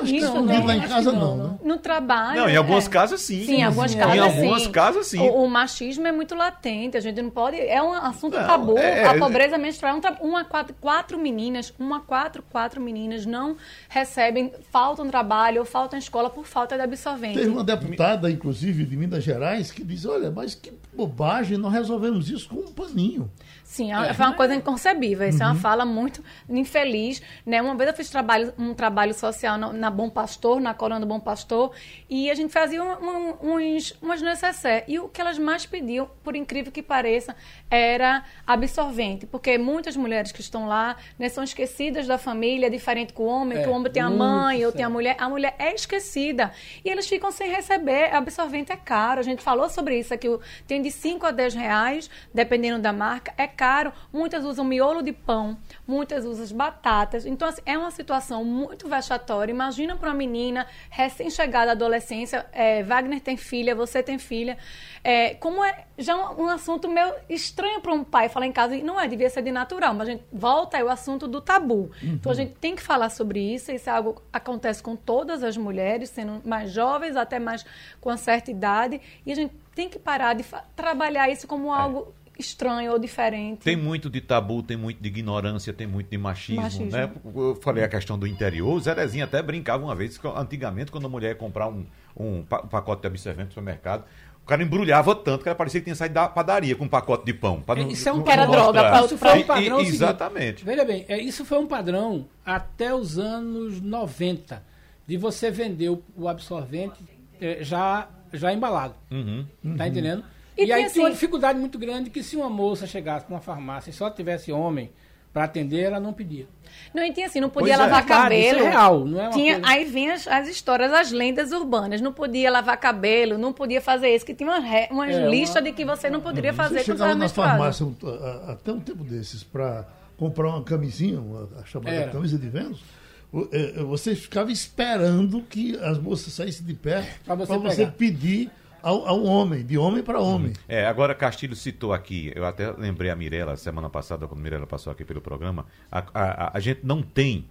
Acho que escondido lá em casa não, não, né? No trabalho. Não, em algumas é. casas sim. Sim, em algumas casas. Em algumas sim. casas sim. O, o, machismo é muito latente, a gente não pode. É um assunto não, tabu. É, a pobreza menstrual é um uma quatro, quatro meninas, uma quatro, quatro meninas não recebem, faltam trabalho ou faltam escola por falta de absorvente. Teve uma deputada, inclusive, de Minas Gerais, que diz: olha, mas que bobagem, nós resolvemos isso com um paninho. Sim, é, foi uma coisa inconcebível. Isso uhum. é uma uhum. fala muito infeliz. Né? Uma vez eu fiz trabalho, um trabalho social na, na Bom Pastor, na coluna do Bom Pastor, e a gente fazia um, um, uns, umas necessaires. E o que elas mais pediam, por incrível que pareça, era absorvente. Porque muitas mulheres que estão lá né, são esquecidas da família, diferente com o homem, é, que o homem tem a mãe ou tem a mulher. A mulher é esquecida. E eles ficam sem receber. Absorvente é caro. A gente falou sobre isso aqui. Tem de 5 a 10 reais, dependendo da marca. É caro caro, muitas usam miolo de pão, muitas usam batatas. Então, assim, é uma situação muito vexatória. Imagina para uma menina recém-chegada à adolescência, é, Wagner tem filha, você tem filha. É, como é já um, um assunto meio estranho para um pai falar em casa, e não é, devia ser de natural, mas a gente volta ao assunto do tabu. Uhum. Então, a gente tem que falar sobre isso, isso é algo que acontece com todas as mulheres, sendo mais jovens, até mais com uma certa idade, e a gente tem que parar de trabalhar isso como é. algo estranho ou diferente. Tem muito de tabu, tem muito de ignorância, tem muito de machismo, machismo. né? Eu falei a questão do interior, o Zerezinho até brincava uma vez, antigamente, quando a mulher ia comprar um, um pacote de absorvente no supermercado, o cara embrulhava tanto que parecia que tinha saído da padaria com um pacote de pão. Pra não, isso é um era droga. Pra, isso foi um padrão. E, exatamente. Seguinte, veja bem, é, isso foi um padrão até os anos 90, de você vender o, o absorvente é, já, já embalado. Uhum, tá uhum. entendendo? E, e aí assim, tinha uma dificuldade muito grande que se uma moça chegasse numa farmácia e só tivesse homem, para atender, ela não pedia. Não, e tinha assim, não podia pois é. lavar é. cabelo. Isso é real, não é tinha, coisa... Aí vinha as, as, histórias, as lendas urbanas. Não podia lavar cabelo, não podia fazer isso, que tinha uma, re, uma é, lista uma... de que você não poderia uhum. fazer você quando estava na farmácia um, até um tempo desses para comprar uma camisinha, uma, a chamada camisa de Vênus, é, você ficava esperando que as moças saíssem de pé para você, você pedir ao, ao homem, de homem para homem. Uhum. É, agora Castilho citou aqui, eu até lembrei a Mirella semana passada, quando a Mirella passou aqui pelo programa, a, a, a gente não tem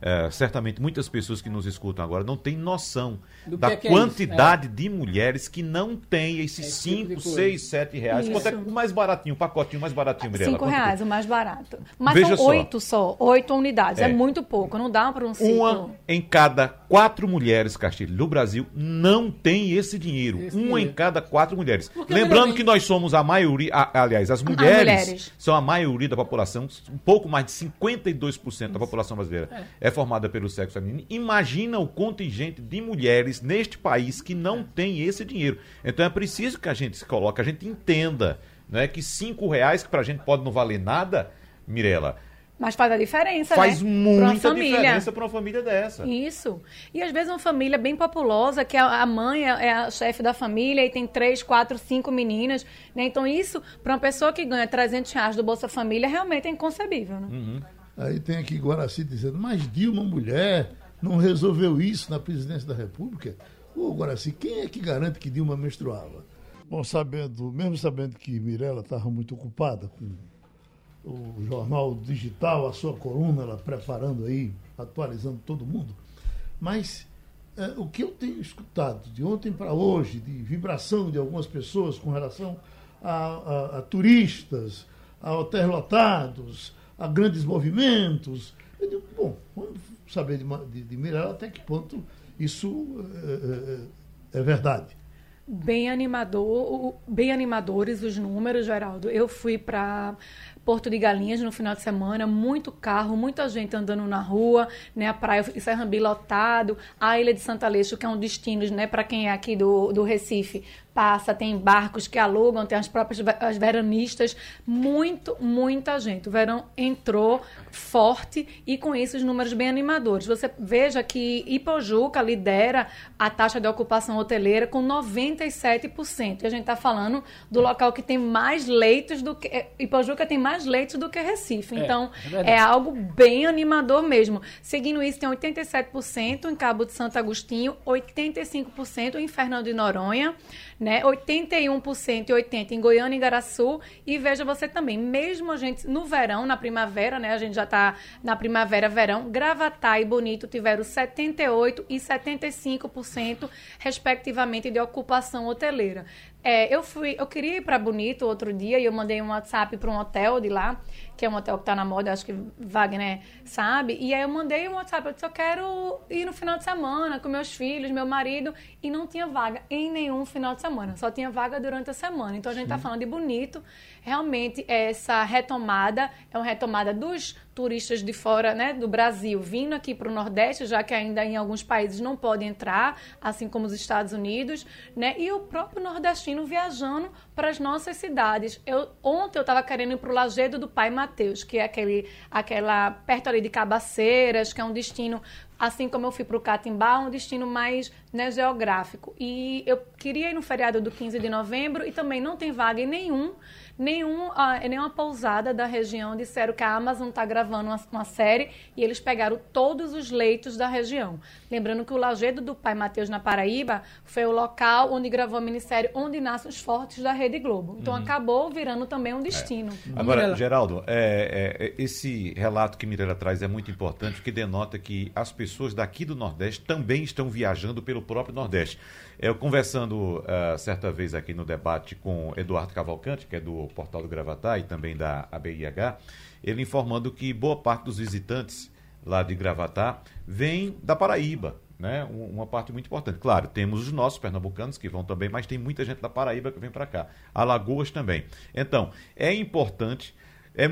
é, certamente muitas pessoas que nos escutam agora não têm noção Do da que é quantidade é de mulheres que não têm esses 5, 6, 7 reais. Quanto é o mais baratinho, o pacotinho mais baratinho, Mirella? 5 reais, o mais barato. Mas Veja são oito só, oito unidades. É. é. muito pouco, não dá para um ciclo. Uma em cada quatro mulheres, Castilho, no Brasil, não tem esse dinheiro. Esse Uma dinheiro. em cada quatro mulheres. Lembrando que nós somos a maioria, a, aliás, as mulheres, mulheres, são a maioria da população, um pouco mais de 52% da população brasileira. É é formada pelo sexo feminino. Imagina o contingente de mulheres neste país que não tem esse dinheiro. Então é preciso que a gente se coloque, a gente entenda né, que cinco reais, que para a gente pode não valer nada, Mirela, mas faz a diferença, faz né? muita diferença para uma família dessa. Isso. E às vezes uma família bem populosa, que a mãe é, é a chefe da família e tem três, quatro, cinco meninas. Né? Então isso, para uma pessoa que ganha 300 reais do Bolsa Família, realmente é inconcebível. Né? Uhum. Aí tem aqui Guaraci dizendo, mas Dilma, mulher, não resolveu isso na presidência da República? Ô, Guaraci, quem é que garante que Dilma menstruava? Bom, sabendo, mesmo sabendo que Mirella estava muito ocupada com o jornal digital, a sua coluna, ela preparando aí, atualizando todo mundo, mas é, o que eu tenho escutado de ontem para hoje, de vibração de algumas pessoas com relação a, a, a turistas, a hotéis lotados, a grandes movimentos. Eu digo, bom, vamos saber de, de, de até que ponto isso é, é, verdade. Bem animador, bem animadores os números, Geraldo. Eu fui para Porto de Galinhas no final de semana, muito carro, muita gente andando na rua, né? A praia Serrambi lotado, a ilha de Santa Aleixo, que é um destino, né, para quem é aqui do, do Recife, passa, tem barcos que alugam, tem as próprias as veranistas, muito, muita gente. O verão entrou forte e com isso os números bem animadores. Você veja que Ipojuca lidera a taxa de ocupação hoteleira com 97%. E a gente está falando do local que tem mais leitos do que. É, Ipojuca tem mais leitos do que Recife. É, então, é, é algo bem animador mesmo. Seguindo isso, tem 87% em Cabo de Santo Agostinho, 85% em Fernando de Noronha né? 81% e 80% em Goiânia e Garaçu. E veja você também, mesmo a gente no verão, na primavera, né? A gente já está na primavera, verão, Gravatá e Bonito tiveram 78% e 75%, respectivamente, de ocupação hoteleira. É, eu fui, eu queria ir para Bonito outro dia e eu mandei um WhatsApp para um hotel de lá, que é um hotel que está na moda, acho que Wagner sabe. E aí eu mandei um WhatsApp, eu disse, eu quero ir no final de semana com meus filhos, meu marido, e não tinha vaga em nenhum final de semana, só tinha vaga durante a semana. Então a gente está falando de Bonito, realmente essa retomada é uma retomada dos turistas de fora né, do Brasil vindo aqui para o Nordeste, já que ainda em alguns países não podem entrar, assim como os Estados Unidos, né, e o próprio nordestino viajando para as nossas cidades. Eu, ontem eu estava querendo ir para o Lagedo do Pai Mateus, que é aquele, aquela perto ali de Cabaceiras, que é um destino assim como eu fui para o Catimbá, um destino mais né, geográfico. E eu queria ir no feriado do 15 de novembro e também não tem vaga em nenhum nenhum, uh, nenhuma pousada da região disseram que a Amazon está gravando uma, uma, série e eles pegaram todos os leitos da região. Lembrando que o Lagedo do Pai Mateus, na Paraíba, foi o local onde gravou a minissérie Onde Nascem os Fortes da Rede Globo. Então uhum. acabou virando também um destino. É. Agora, Mirela. Geraldo, é, é, esse relato que Mirela traz é muito importante, porque denota que as pessoas daqui do Nordeste também estão viajando pelo próprio Nordeste. Eu conversando uh, certa vez aqui no debate com Eduardo Cavalcante, que é do Portal do Gravatá e também da ABIH, ele informando que boa parte dos visitantes lá de Gravatá vem da Paraíba, né? Uma parte muito importante. Claro, temos os nossos pernambucanos que vão também, mas tem muita gente da Paraíba que vem para cá. Alagoas também. Então, é importante É,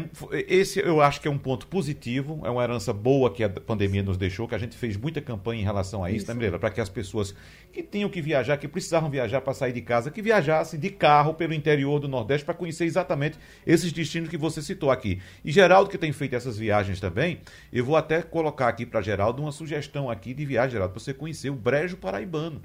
esse eu acho que é um ponto positivo, é uma herança boa que a pandemia nos deixou, que a gente fez muita campanha em relação a isso, isso. né, Mirela? Para que as pessoas que tinham que viajar, que precisavam viajar para sair de casa, que viajassem de carro pelo interior do Nordeste para conhecer exatamente esses destinos que você citou aqui. E Geraldo, que tem feito essas viagens também, eu vou até colocar aqui para Geraldo uma sugestão aqui de viagem, Geraldo, para você conhecer o Brejo Paraibano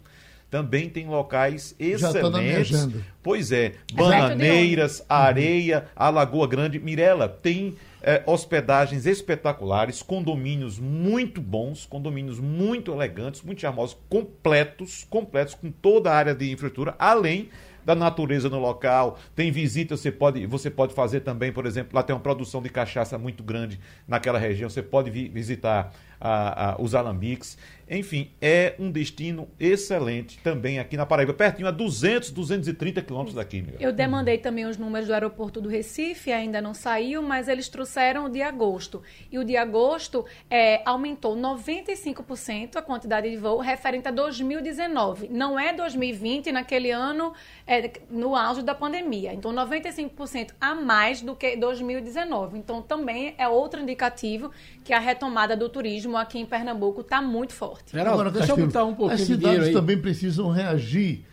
também tem locais excelentes. Pois é, Bananeiras, Areia, a Lagoa Grande. Mirela, tem é, hospedagens espetaculares, condomínios muito bons, condomínios muito elegantes, muito charmosos, completos, completos com toda a área de infraestrutura, além da natureza no local, tem visita, você pode, você pode fazer também, por exemplo, lá tem uma produção de cachaça muito grande naquela região, você pode vi, visitar a, a, os alambiques. Enfim, é um destino excelente também aqui na Paraíba, pertinho, a 200, 230 quilômetros daqui. Miguel. Eu demandei também os números do aeroporto do Recife, ainda não saiu, mas eles trouxeram o de agosto. E o de agosto é, aumentou 95% a quantidade de voo referente a 2019. Não é 2020, naquele ano, é, no auge da pandemia. Então, 95% a mais do que 2019. Então, também é outro indicativo que a retomada do turismo aqui em Pernambuco está muito forte. Geraldo, Agora, deixa eu botar um pouquinho As cidades também precisam reagir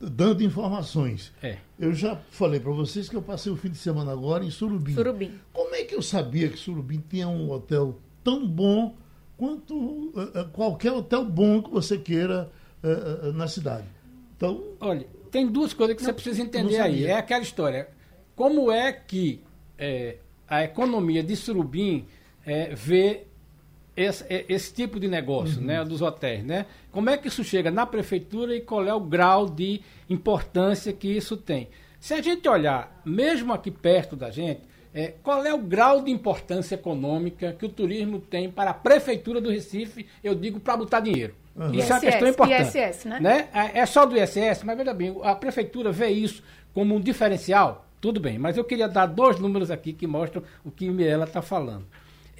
dando informações. É. Eu já falei para vocês que eu passei o fim de semana agora em Surubim. Surubim. Como é que eu sabia que Surubim tinha um hotel tão bom quanto uh, qualquer hotel bom que você queira uh, uh, na cidade? Então, olha, tem duas coisas que não, você precisa entender aí. É aquela história. Como é que é, a economia de Surubim é, vê esse, é, esse tipo de negócio, uhum. né, dos hotéis, né? Como é que isso chega na prefeitura e qual é o grau de importância que isso tem? Se a gente olhar, mesmo aqui perto da gente, é, qual é o grau de importância econômica que o turismo tem para a prefeitura do Recife, eu digo para botar dinheiro. Uhum. Isso ISS, é uma questão importante. ISS, né? né? É, é só do ISS, mas veja bem, a prefeitura vê isso como um diferencial, tudo bem, mas eu queria dar dois números aqui que mostram o que Mirella está falando.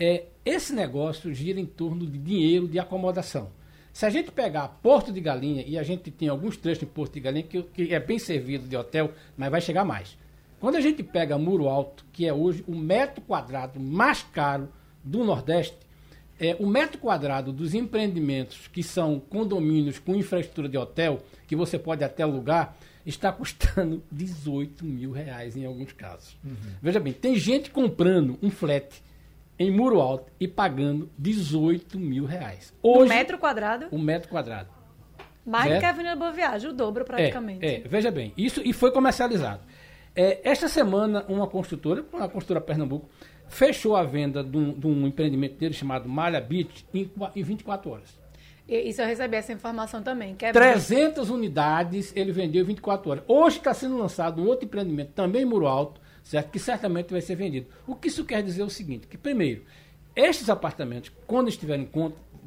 É, esse negócio gira em torno de dinheiro de acomodação. Se a gente pegar Porto de Galinha, e a gente tem alguns trechos em Porto de Galinha que, que é bem servido de hotel, mas vai chegar mais. Quando a gente pega Muro Alto, que é hoje o metro quadrado mais caro do Nordeste, é, o metro quadrado dos empreendimentos que são condomínios com infraestrutura de hotel, que você pode até alugar, está custando 18 mil reais em alguns casos. Uhum. Veja bem, tem gente comprando um flat em Muro Alto e pagando 18 mil reais. Hoje, um metro quadrado? Um metro quadrado. Mais que a Avenida Boa Viagem, o dobro praticamente. É, é, veja bem, isso e foi comercializado. É, esta semana, uma construtora, uma construtora Pernambuco, fechou a venda de um, de um empreendimento dele chamado Malha Beach em, em 24 horas. Isso eu recebi essa informação também. Que é 300 unidades ele vendeu em 24 horas. Hoje está sendo lançado um outro empreendimento também em Muro Alto, certo? que certamente vai ser vendido. O que isso quer dizer é o seguinte, que primeiro, estes apartamentos, quando estiverem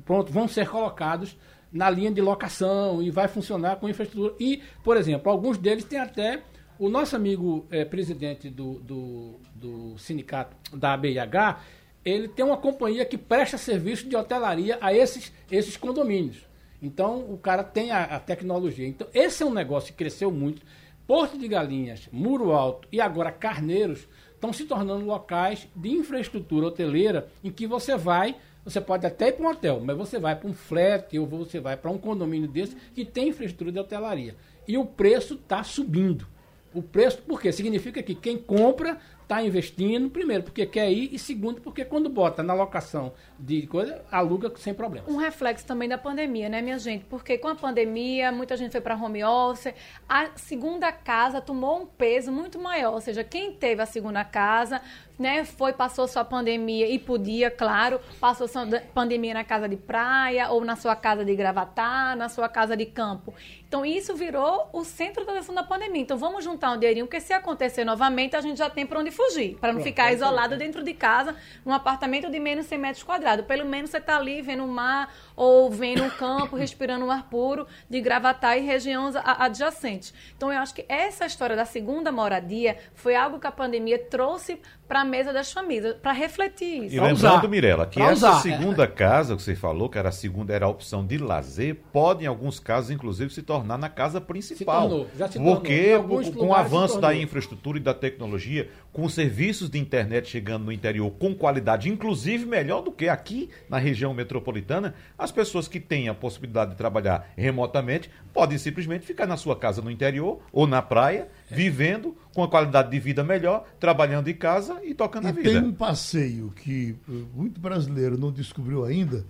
prontos, vão ser colocados na linha de locação e vai funcionar com infraestrutura. E, por exemplo, alguns deles têm até o nosso amigo é, presidente do, do, do, sindicato da ABIH, ele tem uma companhia que presta serviço de hotelaria a esses, esses condomínios. Então, o cara tem a, a tecnologia. Então, esse é um negócio que cresceu muito. Porto de Galinhas, Muro Alto e agora Carneiros estão se tornando locais de infraestrutura hoteleira em que você vai, você pode até ir para um hotel, mas você vai para um flat ou você vai para um condomínio desse que tem infraestrutura de hotelaria. E o preço está subindo. O preço, por quê? Significa que quem compra está investindo, primeiro, porque quer ir, e segundo, porque quando bota na locação de coisa, aluga sem problema. Um reflexo também da pandemia, né, minha gente? Porque com a pandemia, muita gente foi para home office, a segunda casa tomou um peso muito maior, ou seja, quem teve a segunda casa né, foi, passou sua pandemia e podia, claro, passou sua pandemia na casa de praia ou na sua casa de gravatar, na sua casa de campo. Então, isso virou o centro da atenção da pandemia. Então, vamos juntar um dinheirinho, porque se acontecer novamente, a gente já tem para onde fugir, para não Pronto, ficar isolado dentro de casa, num apartamento de menos 100 metros quadrados. Pelo menos você está ali vendo o mar ou vendo um campo, respirando um ar puro de gravatar e regiões adjacentes. Então, eu acho que essa história da segunda moradia foi algo que a pandemia trouxe para a mesa das famílias, para refletir isso. E lembrando, Mirella, que essa usar. segunda casa que você falou, que era a segunda, era a opção de lazer, pode, em alguns casos, inclusive, se tornar na casa principal. Se tornou, já se tornou. Porque com o avanço da infraestrutura e da tecnologia, com com serviços de internet chegando no interior com qualidade, inclusive melhor do que aqui na região metropolitana, as pessoas que têm a possibilidade de trabalhar remotamente podem simplesmente ficar na sua casa no interior ou na praia, é. vivendo com a qualidade de vida melhor, trabalhando em casa e tocando e a vida. Tem um passeio que muito brasileiro não descobriu ainda,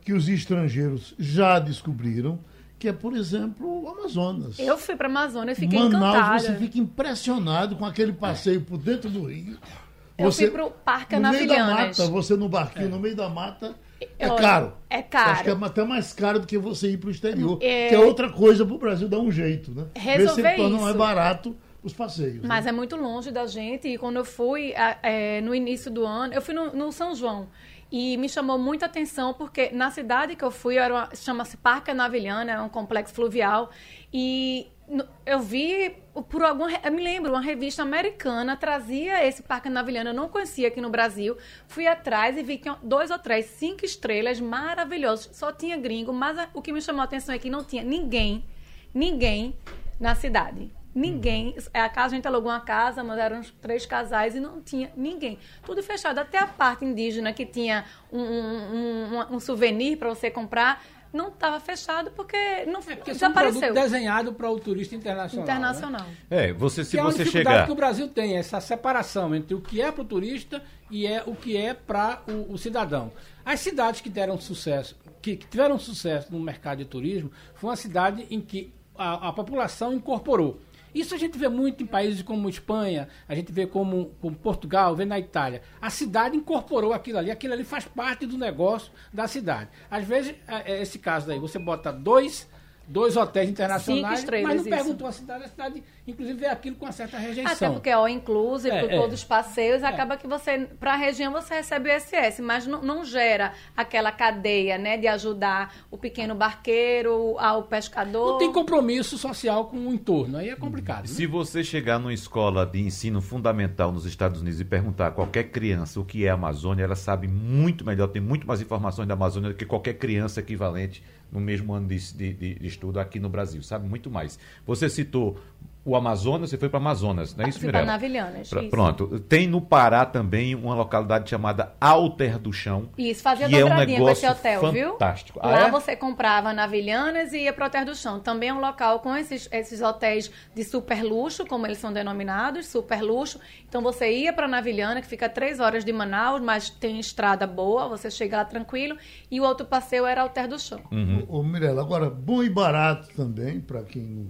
que os estrangeiros já descobriram que é, por exemplo, o Amazonas. Eu fui para Amazonas e fiquei Manaus, encantada. você fica impressionado com aquele passeio por dentro do rio. Eu você, fui para o Parque Anavilhanas. No meio da mata, você no barquinho, é. no meio da mata, é caro. É caro. Acho que é até mais caro do que você ir para o exterior. É... Que é outra coisa para o Brasil dar um jeito, né? Resolver Ver se não é barato os passeios. Né? Mas né? é muito longe da gente. E quando eu fui, é, no início do ano, eu fui no, no São João. E me chamou muita atenção porque na cidade que eu fui, chama-se Parque Anavilhana, é um complexo fluvial. E eu vi por algum eu me lembro uma revista americana trazia esse parque navilhano eu não conhecia aqui no Brasil fui atrás e vi que dois ou três cinco estrelas maravilhosos só tinha gringo mas o que me chamou a atenção é que não tinha ninguém ninguém na cidade Ninguém. É, a casa, a gente alugou uma casa, mas eram três casais e não tinha ninguém. Tudo fechado. Até a parte indígena que tinha um, um, um, um souvenir para você comprar não estava fechado porque não é porque desapareceu. É um desenhado para o turista internacional. Né? Internacional. Né? É, você se que você é chegar que o Brasil tem essa separação entre o que é para o turista e é o que é para o, o, cidadão. As cidades que deram sucesso, que, que, tiveram sucesso no mercado de turismo, foi uma cidade em que a, a população incorporou. Isso a gente vê muito em países como Espanha, a gente vê como, como Portugal, vê na Itália. A cidade incorporou aquilo ali, aquilo ali faz parte do negócio da cidade. Às vezes, é, é esse caso daí, você bota dois dois hotéis internacionais, mas não perguntou isso. a cidade, a cidade inclusive vê aquilo com uma certa rejeição. Até porque é all inclusive, é, por é. todos os passeios, é. acaba que você, para a região, você recebe o SS, mas não, não, gera aquela cadeia, né, de ajudar o pequeno barqueiro, ao pescador. Não tem compromisso social com o entorno, aí é complicado. Né? Se você chegar numa escola de ensino fundamental nos Estados Unidos e perguntar a qualquer criança o que é a Amazônia, ela sabe muito melhor, tem muito mais informações da Amazônia do que qualquer criança equivalente no mesmo ano de, de, de estudo aqui no Brasil, sabe muito mais. Você citou o Amazonas, você foi para Amazonas, não é isso, Mirella? Navilhanas, pra, Pronto. Tem no Pará também uma localidade chamada Alter do Chão. Isso, fazia dobradinha é um com esse hotel, fantástico. viu? Ah, Lá é? você comprava Navilhanas e ia para Alter do Chão. Também é um local com esses, esses hotéis de super luxo, como eles são denominados, super luxo. Então você ia para Navilhana, que fica três horas de Manaus, mas tem estrada boa, você chega lá tranquilo. E o outro passeio era Alter do Chão. Uhum. Ô, Mirella, agora, bom e barato também, para quem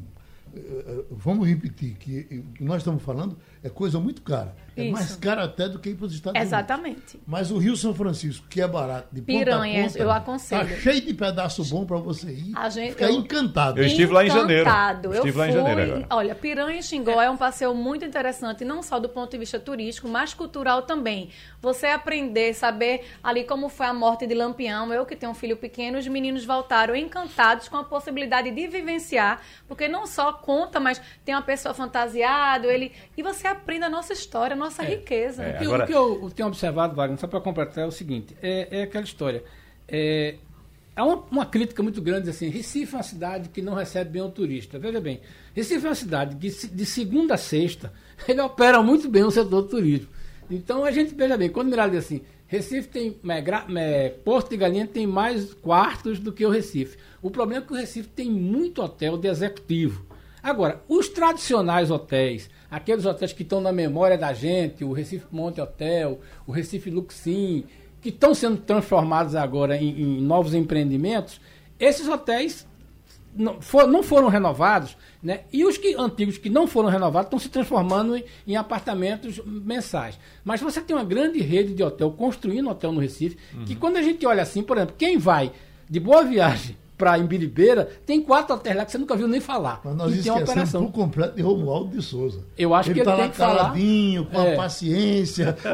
vamos repetir que que nós estamos falando é coisa muito cara. É Isso. mais cara até do que ir para os Estados Exatamente. Unidos. Exatamente. Mas o Rio São Francisco, que é barato, de Piranhas, ponta eu aconselho. Tá cheio de pedaço bom para você ir. A gente, ficar eu, encantado. Eu estive lá em janeiro. Eu estive lá em janeiro agora. Olha, Piranha e Xingó é. é um passeio muito interessante, não só do ponto de vista turístico, mas cultural também. Você aprender, saber ali como foi a morte de Lampião. Eu que tenho um filho pequeno, os meninos voltaram encantados com a possibilidade de vivenciar, porque não só conta, mas tem uma pessoa fantasiada, ele e você aprende a nossa história, a nossa é, riqueza. É, agora... O que eu tenho observado, Wagner, só para completar, é o seguinte: é, é aquela história. É, há uma, uma, crítica muito grande assim: Recife é uma cidade que não recebe bem o turista. Veja bem, Recife é uma cidade que de segunda a sexta ele opera muito bem o setor do turismo. Então a gente, veja bem, quando mirar assim, Recife tem. É, Porto de Galinha tem mais quartos do que o Recife. O problema é que o Recife tem muito hotel de executivo. Agora, os tradicionais hotéis, aqueles hotéis que estão na memória da gente, o Recife Monte Hotel, o Recife Luxim, que estão sendo transformados agora em, em novos empreendimentos, esses hotéis não, for, não, foram renovados, né? E os que, antigos que não foram renovados estão se transformando em, em, apartamentos mensais. Mas você tem uma grande rede de hotel construindo hotel no Recife, uhum. que quando a gente olha assim, por exemplo, quem vai de Boa Viagem para Imbiribeira, tem quatro hotéis lá que você nunca viu nem falar. Mas nós e tem uma operação. por completo de Romualdo de Souza. Eu acho ele que ele tá tem lá que caladinho, com é. a paciência.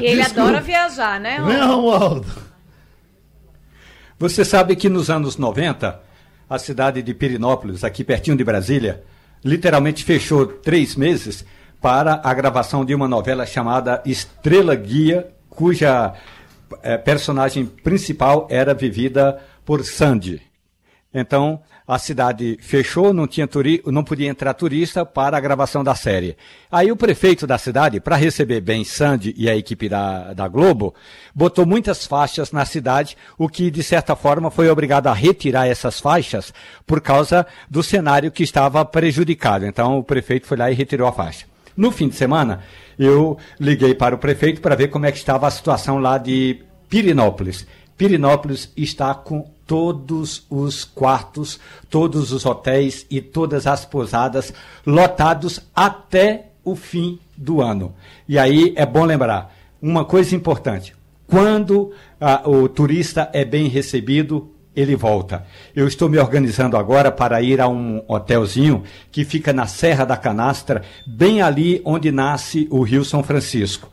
E ele Desculpa. adora viajar, né? Vem, Romualdo. Você sabe que nos anos 90, a cidade de Pirinópolis, aqui pertinho de Brasília, literalmente fechou três meses para a gravação de uma novela chamada Estrela Guia, cuja é, personagem principal era vivida por Sandy. Então, a cidade fechou, não, tinha turi não podia entrar turista para a gravação da série. Aí o prefeito da cidade, para receber bem Sandy e a equipe da, da Globo, botou muitas faixas na cidade, o que de certa forma foi obrigado a retirar essas faixas por causa do cenário que estava prejudicado. Então o prefeito foi lá e retirou a faixa. No fim de semana, eu liguei para o prefeito para ver como é que estava a situação lá de Pirinópolis. Pirinópolis está com todos os quartos, todos os hotéis e todas as pousadas lotados até o fim do ano. E aí é bom lembrar uma coisa importante: quando ah, o turista é bem recebido, ele volta. Eu estou me organizando agora para ir a um hotelzinho que fica na Serra da Canastra, bem ali onde nasce o Rio São Francisco.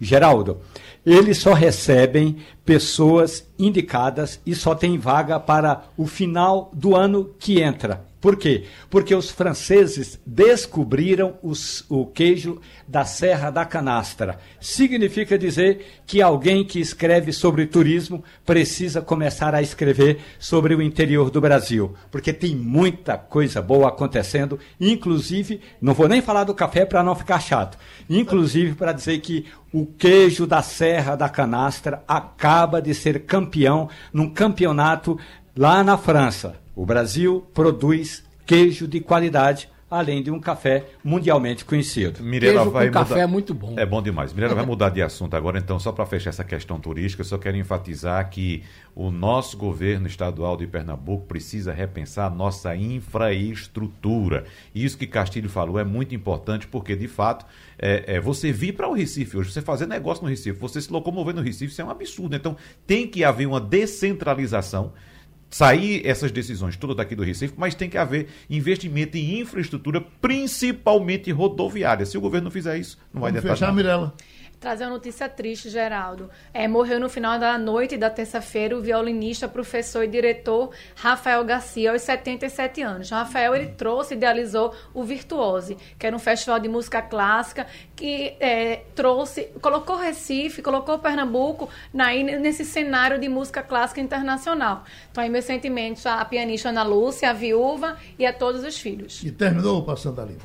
Geraldo, eles só recebem pessoas indicadas e só tem vaga para o final do ano que entra. Por quê? Porque os franceses descobriram os, o queijo da Serra da Canastra. Significa dizer que alguém que escreve sobre turismo precisa começar a escrever sobre o interior do Brasil, porque tem muita coisa boa acontecendo, inclusive, não vou nem falar do café para não ficar chato, inclusive para dizer que o queijo da Serra da Canastra acaba de ser campeão num campeonato lá na França. O Brasil produz queijo de qualidade, além de um café mundialmente conhecido. Mirela queijo vai com mudar... café é muito bom. É bom demais. Mirela vai mudar de assunto agora, então, só para fechar essa questão turística, eu só quero enfatizar que o nosso governo estadual de Pernambuco precisa repensar nossa infraestrutura. E isso que Castilho falou é muito importante, porque, de fato, é, é você vir para o Recife hoje, você fazer negócio no Recife, você se locomover no Recife, isso é um absurdo. Então, tem que haver uma descentralização sair essas decisões todas daqui do Recife, mas tem que haver investimento em infraestrutura, principalmente rodoviária. Se o governo não fizer isso, não vai Vamos fechar, Mirella trazer uma notícia triste, Geraldo. É, morreu no final da noite da terça-feira o violinista, professor e diretor Rafael Garcia, aos 77 anos. Rafael ele trouxe, idealizou o Virtuose, que era um festival de música clássica que é, trouxe, colocou Recife, colocou Pernambuco na, nesse cenário de música clássica internacional. Então, aí meus sentimentos à pianista Ana Lúcia, à viúva e a todos os filhos. E terminou o Passando a Limpo.